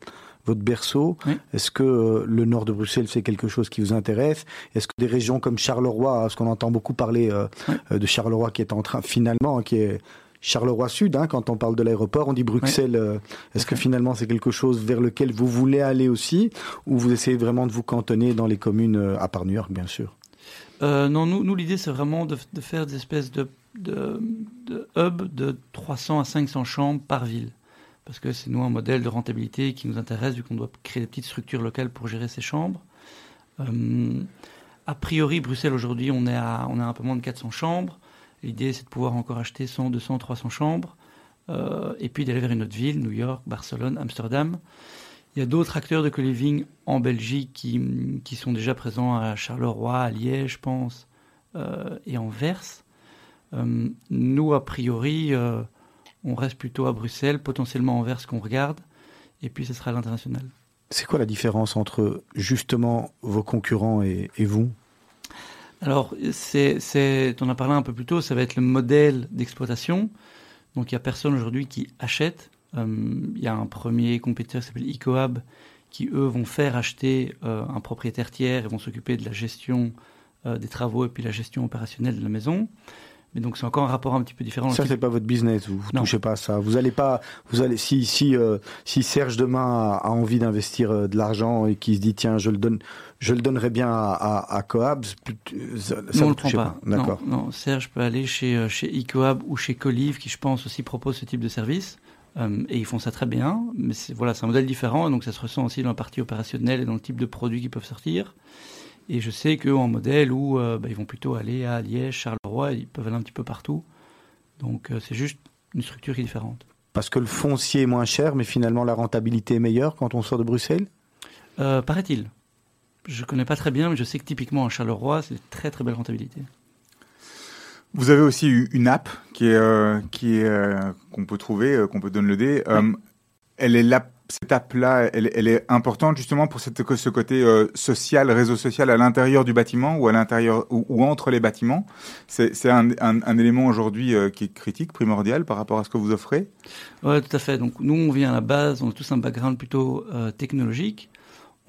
votre berceau. Est-ce que euh, le nord de Bruxelles, c'est quelque chose qui vous intéresse? Est-ce que des régions comme Charleroi, parce qu'on entend beaucoup parler euh, euh, de Charleroi qui est en train, finalement, hein, qui est Charleroi Sud, hein, quand on parle de l'aéroport, on dit Bruxelles. Est-ce que finalement c'est quelque chose vers lequel vous voulez aller aussi, ou vous essayez vraiment de vous cantonner dans les communes, à part New York, bien sûr? Euh, non, nous, nous l'idée, c'est vraiment de, de faire des espèces de, de, de hub de 300 à 500 chambres par ville. Parce que c'est nous un modèle de rentabilité qui nous intéresse, vu qu'on doit créer des petites structures locales pour gérer ces chambres. Euh, a priori, Bruxelles, aujourd'hui, on, on a un peu moins de 400 chambres. L'idée, c'est de pouvoir encore acheter 100, 200, 300 chambres. Euh, et puis d'aller vers une autre ville, New York, Barcelone, Amsterdam. Il y a d'autres acteurs de co-living en Belgique qui, qui sont déjà présents à Charleroi, à Liège, je pense, euh, et en Verse. Nous, a priori, on reste plutôt à Bruxelles, potentiellement en Verse qu'on regarde, et puis ce sera à l'international. C'est quoi la différence entre justement vos concurrents et, et vous? Alors, c'est, on en a parlé un peu plus tôt, ça va être le modèle d'exploitation. Donc, il n'y a personne aujourd'hui qui achète. Euh, Il y a un premier compétiteur qui s'appelle EcoHub, qui eux vont faire acheter euh, un propriétaire tiers et vont s'occuper de la gestion euh, des travaux et puis la gestion opérationnelle de la maison. Mais donc, c'est encore un rapport un petit peu différent. Ça c'est pas votre business, vous, Non. touchez pas à ça. Vous allez pas, vous allez si si euh, si Serge demain a, envie d'investir euh, de l'argent et qu'il se dit tiens je le donne, je le donnerai bien à, à, à Coabs, plus- ça, Non, on le prend touchez pas. D'accord. Non, non, Serge peut aller chez, euh, chez EcoHub ou chez Colive, qui je pense aussi propose ce type de service. Euh, et ils font ça très bien. Mais c'est voilà, c'est un modèle différent. Donc ça se ressent aussi dans la partie opérationnelle et dans le type de produits qui peuvent sortir. Et je sais qu'eux, en modèle où euh, bah, ils vont plutôt aller à Liège, Charleroi, ils peuvent aller un petit peu partout. Donc euh, c'est juste une structure qui est différente. Parce que le foncier est moins cher, mais finalement la rentabilité est meilleure quand on sort de Bruxelles? Euh, Paraît-il. Je connais pas très bien, mais je sais que typiquement à Charleroi, c'est très très belle rentabilité. Vous avez aussi une app qui est euh, qui est euh, qu'on peut trouver, euh, qu'on peut downloader. Euh, elle est l'app étape-là, elle, est importante justement pour cette, ce côté euh, social, réseau social à l'intérieur du bâtiment ou à l'intérieur ou, entre les bâtiments. C'est un, élément aujourd'hui euh, qui est critique, primordial par rapport à ce que vous offrez. Ouais, tout à fait. Donc nous, on vient à la base, on a tous un background plutôt euh, technologique.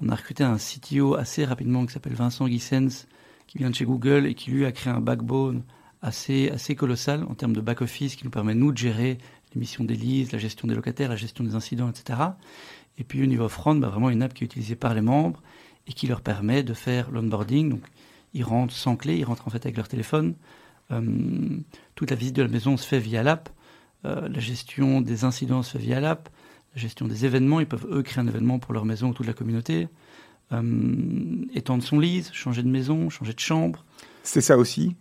On a recruté un CTO assez rapidement qui s'appelle Vincent Guissens, qui vient de chez Google et qui lui a créé un backbone assez, assez colossal en termes de back-office qui nous permet, nous, de gérer l'émission des leads, la gestion des locataires, la gestion des incidents, etc. Et puis au niveau front, bah, vraiment une app qui est utilisée par les membres et qui leur permet de faire l'onboarding. Donc ils rentrent sans clé, ils rentrent en fait avec leur téléphone. Euh, toute la visite de la maison se fait via l'app. Euh, la gestion des incidents se fait via l'app. La gestion des événements, ils peuvent eux créer un événement pour leur maison ou toute la communauté. Euh, étendre son lease, changer de maison, changer de chambre. C'est ça aussi,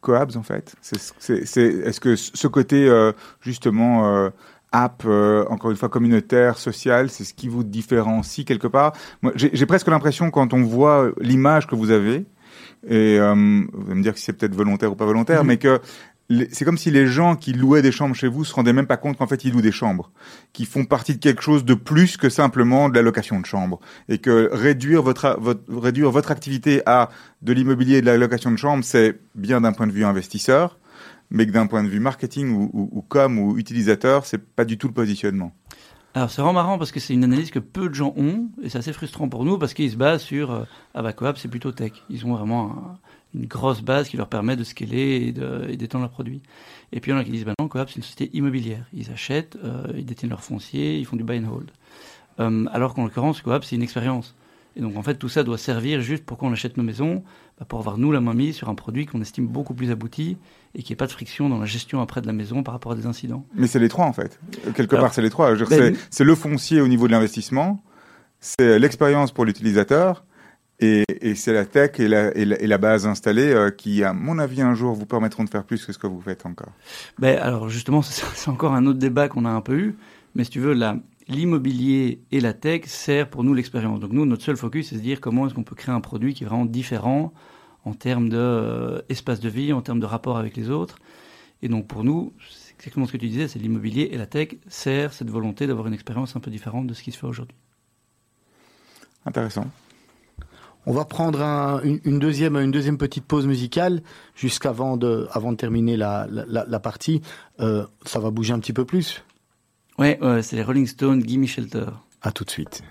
Coabs en fait. Est-ce que ce côté euh, justement euh, app, euh, encore une fois communautaire, social, c'est ce qui vous différencie quelque part? J'ai, presque l'impression quand on voit l'image que vous avez, et vous allez me dire que c'est peut-être volontaire ou pas volontaire, mais que c'est comme si les gens qui louaient des chambres chez vous se rendaient même pas compte qu'en fait ils louent des chambres, qui font partie de quelque chose de plus que simplement de la location de chambres, et que réduire votre, réduire votre activité à de l'immobilier et de la location de chambres, c'est bien d'un point de vue investisseur, mais que d'un point de vue marketing ou, ou, ou com ou utilisateur, c'est pas du tout le positionnement. Alors c'est vraiment marrant parce que c'est une analyse que peu de gens ont et c'est assez frustrant pour nous parce qu'ils se basent sur euh, ah bah c'est plutôt tech. Ils ont vraiment un- une grosse base qui leur permet de scaler et d'étendre leurs produits. Et puis il y en a qui disent bah non Coap c'est une société immobilière. Ils achètent, euh, ils détiennent leur foncier, ils font du buy and hold. Euh, alors qu'en l'occurrence Coap c'est une expérience. Et donc en fait tout ça doit servir juste pour qu'on achète nos maisons, bah, pour avoir nous la main mise sur un produit qu'on estime beaucoup plus abouti et qui n'y ait pas de friction dans la gestion après de la maison par rapport à des incidents. Mais c'est les trois en fait. Quelque Alors, part, c'est les trois. Ben, c'est le foncier au niveau de l'investissement, c'est l'expérience pour l'utilisateur, et, et c'est la tech et la, et la, et la base installée euh, qui, à mon avis, un jour vous permettront de faire plus que ce que vous faites encore. Ben, alors justement, c'est encore un autre débat qu'on a un peu eu. Mais si tu veux, l'immobilier et la tech sert pour nous l'expérience. Donc nous, notre seul focus, c'est de dire comment est-ce qu'on peut créer un produit qui est vraiment différent en termes d'espace de vie, en termes de rapport avec les autres. Et donc pour nous, c'est exactement ce que tu disais, c'est l'immobilier et la tech sert cette volonté d'avoir une expérience un peu différente de ce qui se fait aujourd'hui. Intéressant. On va prendre un- une, une deuxième, une deuxième petite pause musicale jusqu'avant de, avant de terminer la, la, partie. Euh, ça va bouger un petit peu plus. Ouais, ouais, c'est les Rolling Stones, Gimme Shelter. À tout de suite.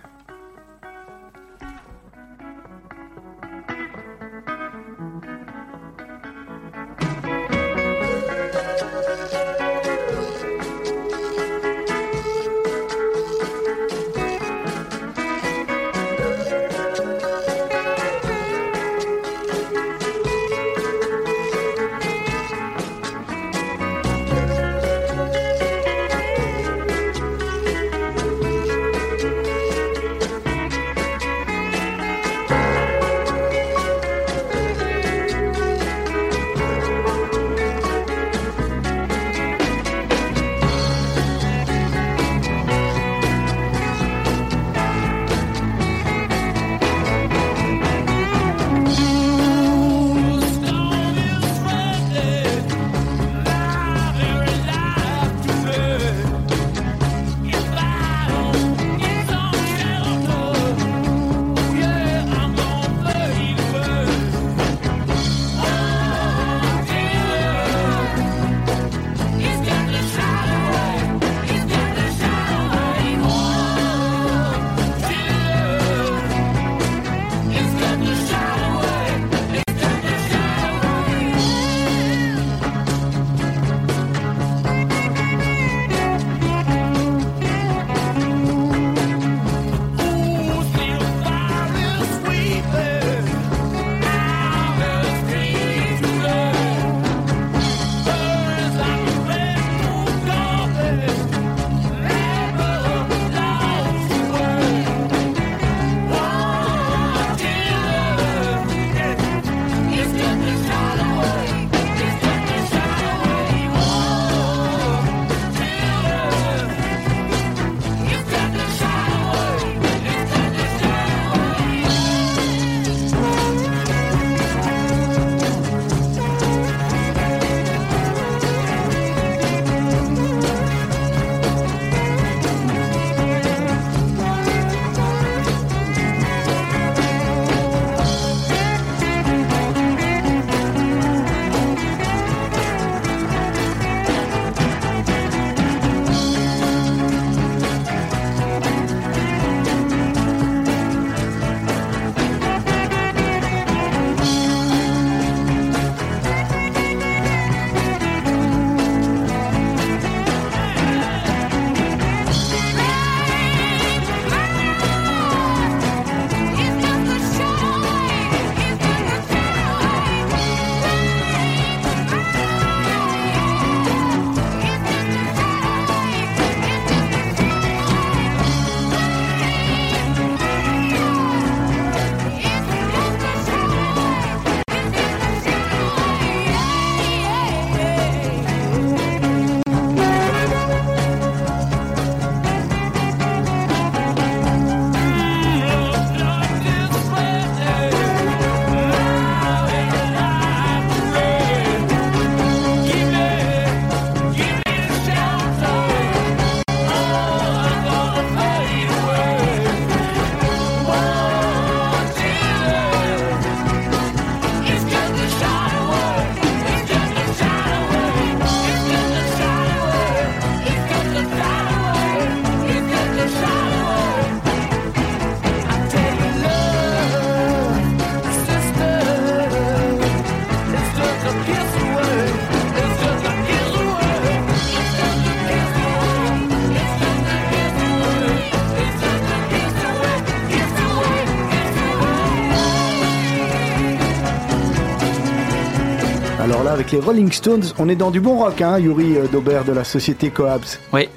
Là avec les Rolling Stones. On est dans du bon rock, hein, Yuri euh, Daubert de la société Coabs. Oui.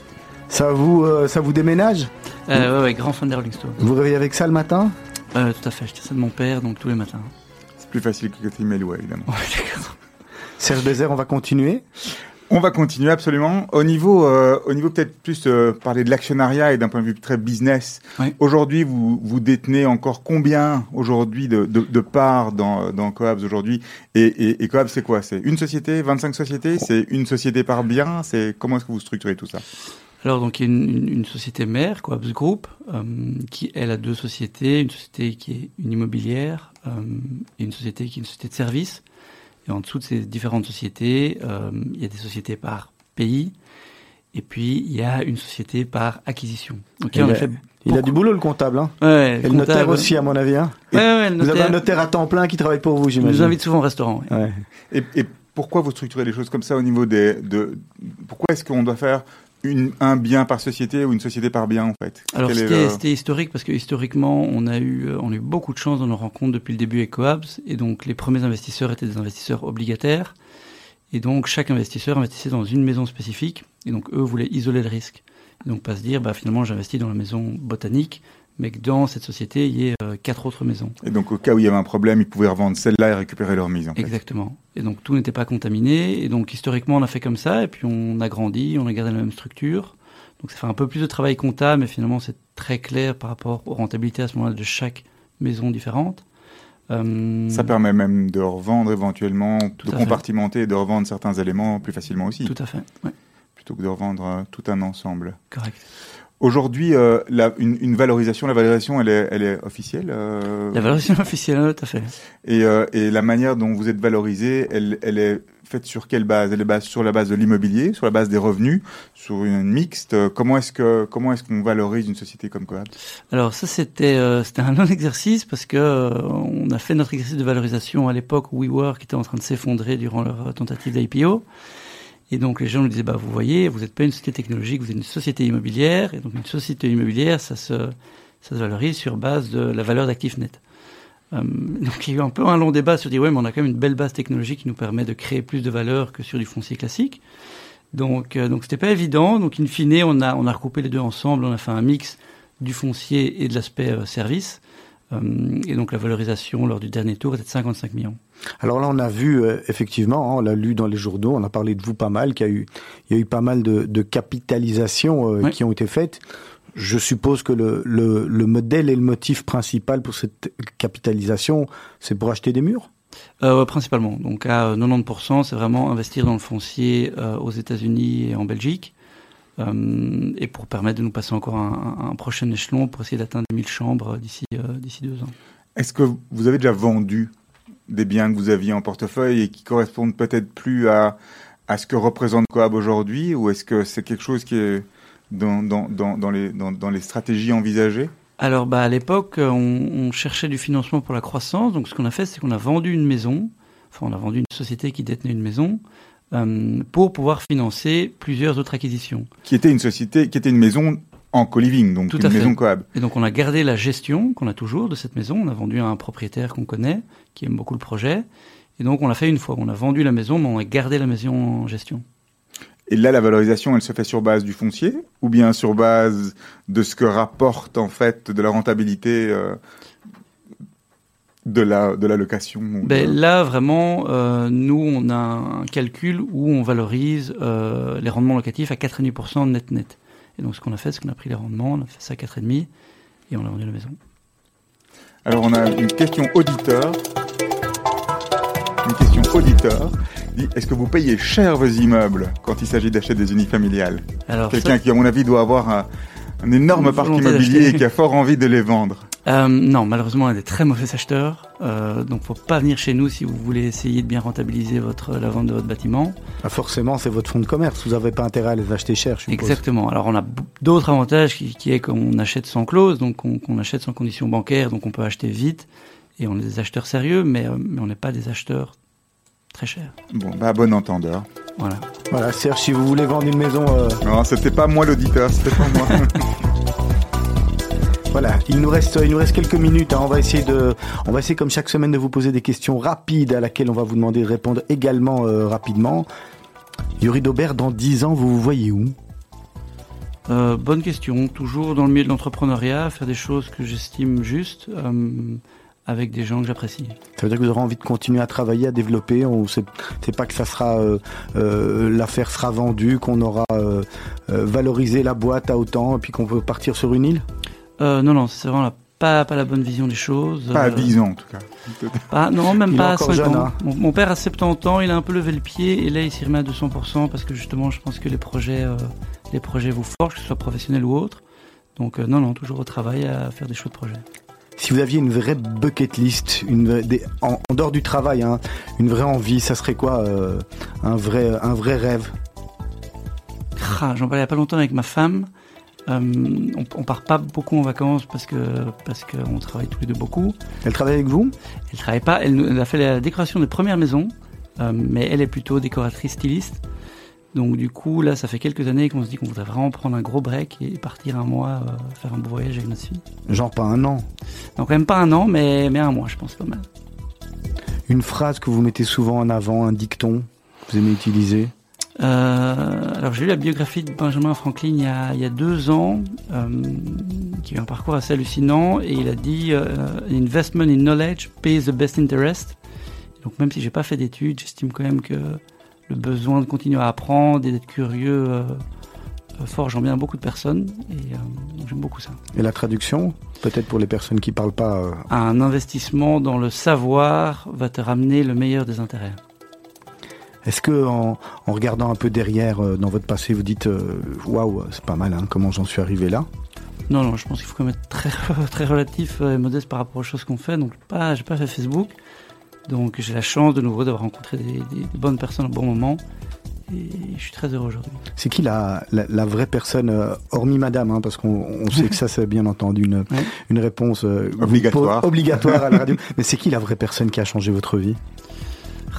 Ça vous, euh, ça vous déménage Euh, ouais, ouais, grand fan des Rolling Stones. Vous réveillez avec ça le matin? Euh, tout à fait, je tiens ça de mon père, donc tous les matins. C'est plus facile que Cathy Mellow, évidemment. Ouais, d'accord. Serge Bézère, on va continuer. On va continuer absolument. Au niveau, euh, au niveau peut-être plus euh, parler de l'actionnariat et d'un point de vue très business. Oui. Aujourd'hui, vous, vous détenez encore combien aujourd'hui de, de, de parts dans, dans Coabs aujourd'hui? Et, et, et Coabs, c'est quoi? C'est une société, 25 sociétés? C'est une société par bien? C'est comment est-ce que vous structurez tout ça? Alors, donc, il y a une, une- société mère, Coabs Group, euh, qui, elle, a deux sociétés. Une société qui est une immobilière euh, et une société qui est une société de service. Et en dessous de ces différentes sociétés, euh, il y a des sociétés par pays. Et puis, il y a une société par acquisition. Donc, Il a- a fait... Il a du boulot, le comptable. Hein. Ouais, Et le notaire comptable. aussi, à mon avis. Hein. Ouais, ouais, le Vous avez notaire. un notaire à temps plein qui travaille pour vous, Il j'imagine. nous invite souvent au restaurant. ouais. Ouais. et, et pourquoi vous structurez les choses comme ça au niveau des... De, pourquoi est-ce qu'on doit faire une, un bien par société ou une société par bien, en fait? Alors le- c'était historique parce que historiquement on a eu euh, on a eu beaucoup de chance dans nos rencontres depuis le début avec Coabs et donc les premiers investisseurs étaient des investisseurs obligataires et donc chaque investisseur investissait dans une maison spécifique et donc eux voulaient isoler le risque. Et donc pas se dire bah finalement j'investis dans la maison botanique mais que dans cette société il y ait euh, quatre autres maisons Et donc, au cas où il y avait un problème, ils pouvaient revendre celle-là et récupérer leur mise, en fait. exactement et donc tout n'était pas contaminé et donc historiquement on a fait comme ça et puis on a grandi on a gardé la même structure donc ça fait un peu plus de travail comptable mais finalement c'est très clair par rapport aux rentabilités à ce moment-là de chaque maison différente Euh, Ça permet même de revendre éventuellement, Tout de fait. compartimenter et de revendre certains éléments plus facilement aussi, Tout à fait, ouais, plutôt que de revendre euh, tout un ensemble. correct. Aujourd'hui, euh, la- une, une valorisation, la valorisation, elle est, elle est officielle euh, La valorisation officielle, tout à fait. et, euh, et la manière dont vous êtes valorisé, elle, elle est faite sur quelle base? Elle est basée sur la base de l'immobilier, sur la base des revenus, sur une mixte? Comment est-ce que comment est-ce qu'on valorise une société comme Coab? Alors ça c'était euh, c'était un long exercice parce que euh, on a fait notre exercice de valorisation à l'époque où WeWork était en train de s'effondrer durant leur euh, tentative d'IPO. Et donc les gens nous disaient bah vous voyez vous n'êtes pas une société technologique vous êtes une société immobilière et donc une société immobilière ça se ça se valorise sur base de la valeur d'actifs nets. Euh, donc il y a eu un peu un long débat sur dire ouais mais on a quand même une belle base technologique qui nous permet de créer plus de valeur que sur du foncier classique. Donc euh, donc c'était pas évident donc in fine on a on a recoupé les deux ensemble on a fait un mix du foncier et de l'aspect euh, service. Euh, et donc la valorisation lors du dernier tour était de 55 millions. Alors là, on a vu euh, effectivement, hein, on l'a lu dans les journaux, on a parlé de vous pas mal, qu'il y a eu, il y a eu pas mal de, de capitalisations euh, qui ont été faites. Je suppose que le, le, le modèle et le motif principal pour cette capitalisation, c'est pour acheter des murs? Euh, principalement. Donc à euh, 90%, c'est vraiment investir dans le foncier aux États-Unis et en Belgique. Euh, et pour permettre de nous passer encore un, prochain échelon pour essayer d'atteindre 1000 chambres d'ici euh, d'ici deux ans. Est-ce que vous avez déjà vendu des biens que vous aviez en portefeuille et qui correspondent peut-être plus à, à ce que représente Coab aujourd'hui ou est-ce que c'est quelque chose qui est dans, dans, dans, dans les, dans, les stratégies envisagées? Alors, bah, à l'époque, euh, on, on cherchait du financement pour la croissance. Donc, ce qu'on a fait, c'est qu'on a vendu une maison. Enfin, on a vendu une société qui détenait une maison euh, pour pouvoir financer plusieurs autres acquisitions. Qui était une société, qui était une maison en co-living, donc Tout une à fait. maison Coab. Et donc, on a gardé la gestion qu'on a toujours de cette maison. On a vendu à un propriétaire qu'on connaît, qui aime beaucoup le projet. Et donc, on l'a fait une fois. On a vendu la maison, mais on a gardé la maison en gestion. Et là, la valorisation, elle se fait sur base du foncier ou bien sur base de ce que rapporte en fait de la rentabilité euh, de la de la location Ben, de- là, vraiment, euh, nous, on a un calcul où on valorise euh, les rendements locatifs à 4,5% net net. Et donc, ce qu'on a fait, c'est qu'on a pris les rendements, on a fait ça à 4,5% et on a vendu la maison. Alors, on a une question auditeur. Une question auditeur. Dit, Est-ce que vous payez cher vos immeubles quand il s'agit d'acheter des unifamiliales Alors, Quelqu'un ça, qui, à mon avis, doit avoir un, un énorme parc immobilier et qui a fort envie de les vendre. Euh, non, malheureusement, on est des très mauvais acheteurs. Euh, donc, faut pas venir chez nous si vous voulez essayer de bien rentabiliser votre, la vente de votre bâtiment. Ah, forcément, c'est votre fonds de commerce. Vous n'avez pas intérêt à les acheter cher, je suppose. Exactement. Alors, on a d'autres avantages qui, qui est qu'on achète sans clause, donc on, qu'on achète sans condition bancaire, donc on peut acheter vite. Et on est des acheteurs sérieux, mais, euh, mais on n'est pas des acheteurs très chers. Bon, bah, bon entendeur. Voilà. Voilà, Serge, si vous voulez vendre une maison, euh, Non, c'était pas moi l'auditeur, c'était pas moi. Voilà, il nous reste, il nous reste quelques minutes. hein. On va essayer de, on va essayer comme chaque semaine de vous poser des questions rapides à laquelle on va vous demander de répondre également euh, rapidement. Yuri Daubert, dans 10 ans, vous vous voyez où? Euh, bonne question. Toujours dans le milieu de l'entrepreneuriat, faire des choses que j'estime justes, euh, avec des gens que j'apprécie. Ça veut dire que vous aurez envie de continuer à travailler, à développer. On sait, c'est pas que ça sera, l'affaire sera vendue, qu'on aura valorisé la boîte à autant, et puis qu'on peut partir sur une île? Euh, non, non, c'est vraiment la- pas, pas la bonne vision des choses. Pas à Euh, 10 ans en tout cas. pas- non, même Il pas à encore 5 jeune, ans. hein. Mon, mon père a 70 ans, il a un peu levé le pied, et là il s'y remet à 200%, parce que justement, je pense que les projets, euh, les projets vous forgent, que ce soit professionnel ou autre. Donc euh, non, non, toujours au travail à faire des chouettes projets. Si vous aviez une vraie bucket list, une vraie- des- en, en dehors du travail, hein, une vraie envie, ça serait quoi euh, un vrai, un vrai rêve? Ah, J'en parlais il y a pas longtemps avec ma femme. Euh, on, on part pas beaucoup en vacances parce que parce qu'on travaille tous les deux beaucoup. Elle travaille avec vous? Elle travaille pas. Elle, a fait la décoration des premières maisons, euh, mais elle est plutôt décoratrice styliste. Donc du coup là, ça fait quelques années qu'on se dit qu'on voudrait vraiment prendre un gros break et partir un mois euh, faire un beau voyage avec notre fille. Genre pas un an? Donc quand même pas un an, mais mais un mois, je pense pas mal. Une phrase que vous mettez souvent en avant, un dicton que vous aimez utiliser? Euh, alors j'ai lu la biographie de Benjamin Franklin il y a, il y a deux ans, euh, qui a eu un parcours assez hallucinant, et il a dit euh, Investment in knowledge pays the best interest. Donc même si j'ai pas fait d'études, j'estime quand même que le besoin de continuer à apprendre et d'être curieux forge en bien beaucoup de personnes, et j'aime beaucoup ça. Et la traduction Peut-être pour les personnes qui parlent pas. Un investissement dans le savoir va te ramener le meilleur des intérêts. Est-ce que en, en regardant un peu derrière euh, dans votre passé, vous dites euh, waouh, c'est pas mal, hein, comment j'en suis arrivé là? Non, non, je pense qu'il faut quand même être très, très relatif et modeste par rapport aux choses qu'on fait. Donc, pas, j'ai pas fait Facebook. Donc, j'ai la chance de nouveau d'avoir rencontré des, des- des bonnes personnes au bon moment. Et je suis très heureux aujourd'hui. C'est qui la, la, la vraie personne, euh, hormis madame, hein, parce qu'on on sait que ça c'est bien entendu une, Ouais. une réponse euh, Obligatoire. obligatoire à la radio. Mais c'est qui la vraie personne qui a changé votre vie?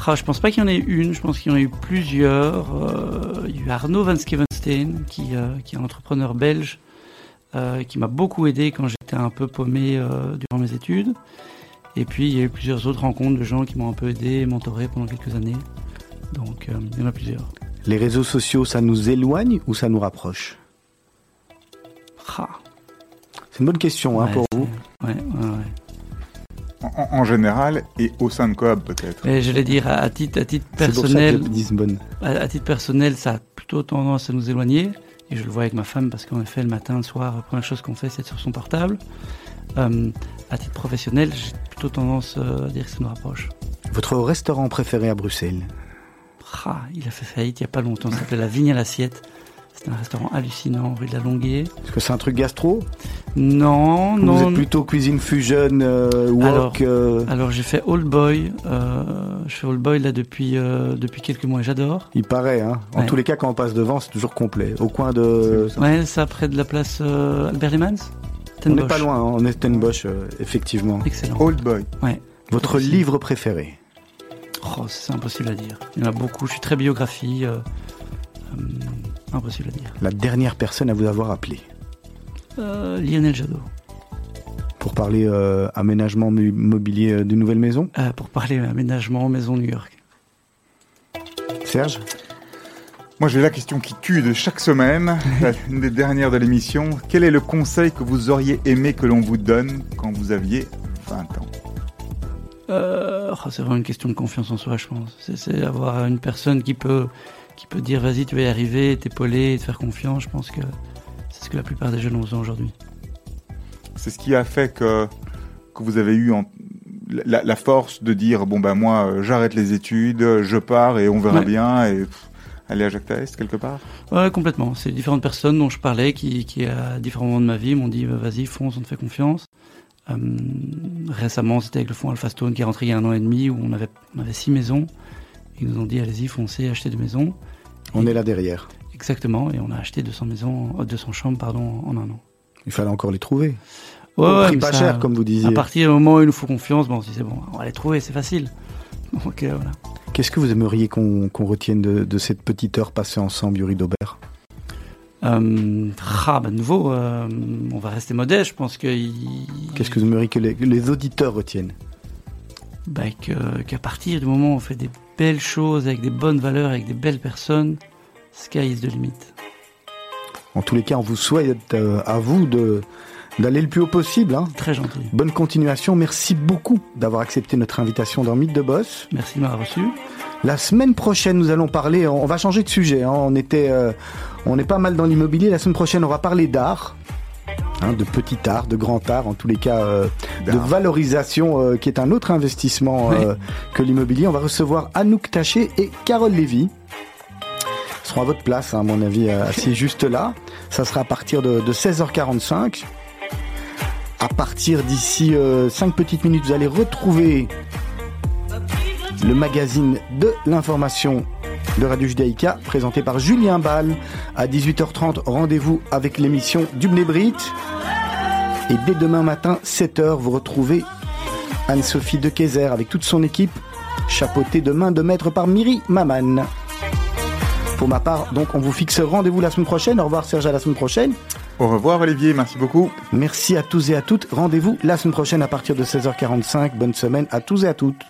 Ah, je pense pas qu'il y en ait une, je pense qu'il y en a eu plusieurs. Euh, il y a eu Arnaud Van Skevenstein, qui, euh, qui est un entrepreneur belge, euh, qui m'a beaucoup aidé quand j'étais un peu paumé durant mes études. Et puis, il y a eu plusieurs autres rencontres de gens qui m'ont un peu aidé, mentoré pendant quelques années. Donc, euh, il y en a plusieurs. Les réseaux sociaux, ça nous éloigne ou ça nous rapproche? Ah, C'est une bonne question hein, pour vous. Ouais, ouais, ouais. En, en général et au sein de Coop peut-être. Mais j'allais dire, à, à titre, à titre C'est pour ça que personnel, je à, à titre personnel, ça a plutôt tendance à nous éloigner. Et je le vois avec ma femme parce qu'en effet, le matin, le soir, la première chose qu'on fait, c'est être sur son portable. Euh, à titre professionnel, j'ai plutôt tendance euh, à dire que ça nous rapproche. Votre restaurant préféré à Bruxelles? Ah, il a fait faillite il n'y a pas longtemps, ça s'appelait La Vigne à l'assiette. C'était un restaurant hallucinant, rue de la Longuier. Est-ce que c'est un truc gastro? Non, non. Vous êtes plutôt cuisine fusion, euh, wok Alors- euh, Alors j'ai fait Old Boy. euh, je fais Old Boy là depuis, euh, depuis quelques mois et j'adore. Il paraît, hein. En Ouais. tous les cas, quand on passe devant, c'est toujours complet. Au coin de. Ouais, ça près de la place euh, Albert Lemans On n'est pas loin, hein. on est Stenbosch, euh, effectivement. Excellent. Old Boy. Votre possible. livre préféré? Oh, c'est impossible à dire. Il y en a beaucoup. Je suis très biographie. Euh, impossible à dire. La dernière personne à vous avoir appelé Euh, Lionel Jadot. pour parler euh, aménagement mobilier d'une nouvelle maison Euh, pour parler aménagement maison New York. Serge? Moi j'ai la question qui tue de chaque semaine, une des dernières de l'émission. Quel est le conseil que vous auriez aimé que l'on vous donne quand vous aviez 20 ans? Euh, oh, c'est vraiment une question de confiance en soi, je pense. C'est- C'est avoir une personne qui peut, qui peut dire vas-y, tu vas y arriver, t'épauler, te faire confiance. Je pense que c'est ce que la plupart des jeunes ont besoin aujourd'hui. C'est ce qui a fait que, que vous avez eu en- la, la force de dire bon ben moi euh, j'arrête les études, je pars et on verra Ouais. bien et pff, aller à Jacques Taest quelque part? Ouais, complètement. C'est différentes personnes dont je parlais qui, qui à différents moments de ma vie, m'ont dit bah, vas-y, fonce, on te fait confiance. Euh, récemment, c'était avec le fonds Alpha Stone qui est rentré il y a un an et demi où on avait, on avait six maisons. Ils nous ont dit allez-y, foncez, achetez des maisons. On est là derrière. Exactement, et on a acheté 200 maisons, euh, 200 chambres pardon, en un an. Il fallait encore les trouver. Ouais, Au prix pas ça, cher, comme vous disiez. À partir du moment où il nous faut confiance, bon, c'est bon, on va les trouver, c'est facile. Donc euh, voilà. Qu'est-ce que vous aimeriez qu'on retienne de, de cette petite heure passée ensemble, Yuri Daubert? Euh, ah, bah, de nouveau, euh, on va rester modeste. Je pense que Qu'est-ce que vous aimeriez que les, auditeurs retiennent? Bah, qu'à partir du moment où on fait des belles choses avec des bonnes valeurs, avec des belles personnes, sky is the limit. En tous les cas, on vous souhaite euh, à vous de d'aller le plus haut possible. hein. Très gentil. Bonne continuation. Merci beaucoup d'avoir accepté notre invitation dans Mythe de Boss. Merci de m'avoir reçu. La semaine prochaine, nous allons parler. On va changer de sujet. hein. On était, euh, on est pas mal dans l'immobilier. La semaine prochaine, on va parler d'art, hein, de petit art, de grand art, en tous les cas, euh, de valorisation, euh, qui est un autre investissement euh, que l'immobilier. On va recevoir Anouk Taché et Carole Lévy. Ils seront à votre place, hein, à mon avis, assis juste là. Ça sera à partir de, de 16h45. À partir d'ici 5 petites minutes, vous allez retrouver le magazine de l'information de Radio Judaïka, présenté par Julien Ball. À 18h30, rendez-vous avec l'émission du Brit. Et dès demain matin, 7h, vous retrouvez Anne-Sophie de Kayser avec toute son équipe, chapeautée de main de maître par Miri Maman. Pour ma part, donc, on vous fixe rendez-vous la semaine prochaine. Au revoir Serge, à la semaine prochaine. Au revoir Olivier, merci beaucoup. Merci à tous et à toutes. Rendez-vous la semaine prochaine à partir de 16h45. Bonne semaine à tous et à toutes.